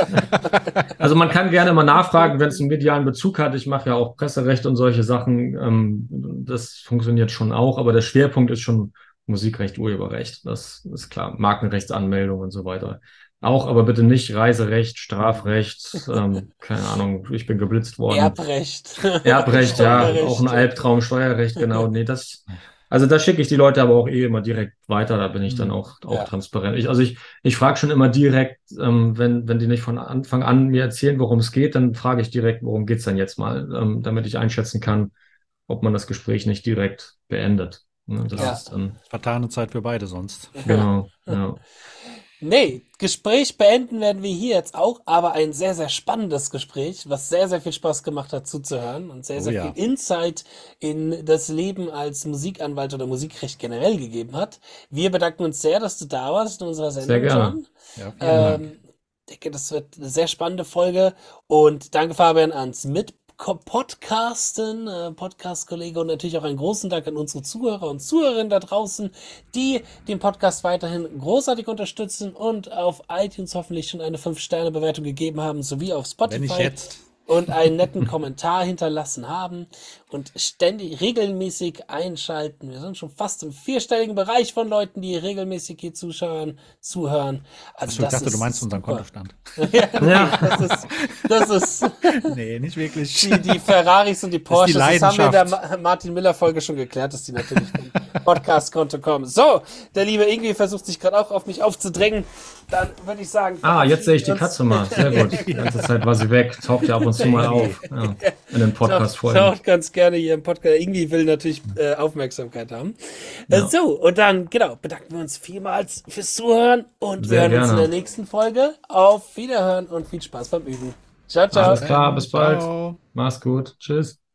Also man kann gerne mal nachfragen, wenn es einen medialen Bezug hat. Ich mache ja auch Presserecht und solche Sachen. Ähm, das funktioniert schon auch, aber der Schwerpunkt ist schon Musikrecht, Urheberrecht. Das ist klar. Markenrechtsanmeldung und so weiter. Auch, aber bitte nicht Reiserecht, Strafrecht, ähm, keine Ahnung, ich bin geblitzt worden. Erbrecht. Erbrecht, ja, auch ein Albtraum, Steuerrecht, genau. Nee, das, also da schicke ich die Leute aber auch eh immer direkt weiter, da bin ich dann mhm. auch, auch ja. transparent. Ich, also ich, ich frage schon immer direkt, ähm, wenn, wenn die nicht von Anfang an mir erzählen, worum es geht, dann frage ich direkt, worum geht's denn jetzt mal, ähm, damit ich einschätzen kann, ob man das Gespräch nicht direkt beendet. Ne, das ja. ist dann vertane Zeit für beide sonst. Genau, ja. Nee, Gespräch beenden werden wir hier jetzt auch, aber ein sehr, sehr spannendes Gespräch, was sehr, sehr viel Spaß gemacht hat zuzuhören und sehr, sehr oh, ja. viel Insight in das Leben als Musikanwalt oder Musikrecht generell gegeben hat. Wir bedanken uns sehr, dass du da warst in unserer Sendung, sehr gerne. Ja, vielen ähm, Ich denke, das wird eine sehr spannende Folge und danke Fabian ans Mit Podcasten, äh, Podcast-Kollege und natürlich auch einen großen Dank an unsere Zuhörer und Zuhörerinnen da draußen, die den Podcast weiterhin großartig unterstützen und auf iTunes hoffentlich schon eine 5-Sterne-Bewertung gegeben haben, sowie auf Spotify. Wenn nicht jetzt und einen netten Kommentar hinterlassen haben und ständig regelmäßig einschalten. Wir sind schon fast im vierstelligen Bereich von Leuten, die regelmäßig hier zuschauen, zuhören. Also ich dachte, du meinst unseren Kontostand. ja, das ist, das ist nee, nicht wirklich. Die, die Ferraris und die Porsches, das, das haben wir in der Martin Miller Folge schon geklärt, dass die natürlich Podcast-Konto kommen. So, der liebe Ingrid versucht sich gerade auch auf mich aufzudrängen. Dann würde ich sagen. Ah, jetzt sehe ich die Katze mal. Sehr gut. Die ganze Zeit war sie weg. Taucht ja ab und zu mal auf. Ja, in den Podcast-Folgen. Taucht ganz gerne hier im Podcast. Irgendwie will natürlich äh, Aufmerksamkeit haben. Äh, ja. so, und dann, genau, bedanken wir uns vielmals fürs Zuhören und Sehr wir hören gerne. uns in der nächsten Folge. Auf Wiederhören und viel Spaß beim Üben. Ciao, ciao. Alles klar, bis bald. Ciao. Mach's gut. Tschüss.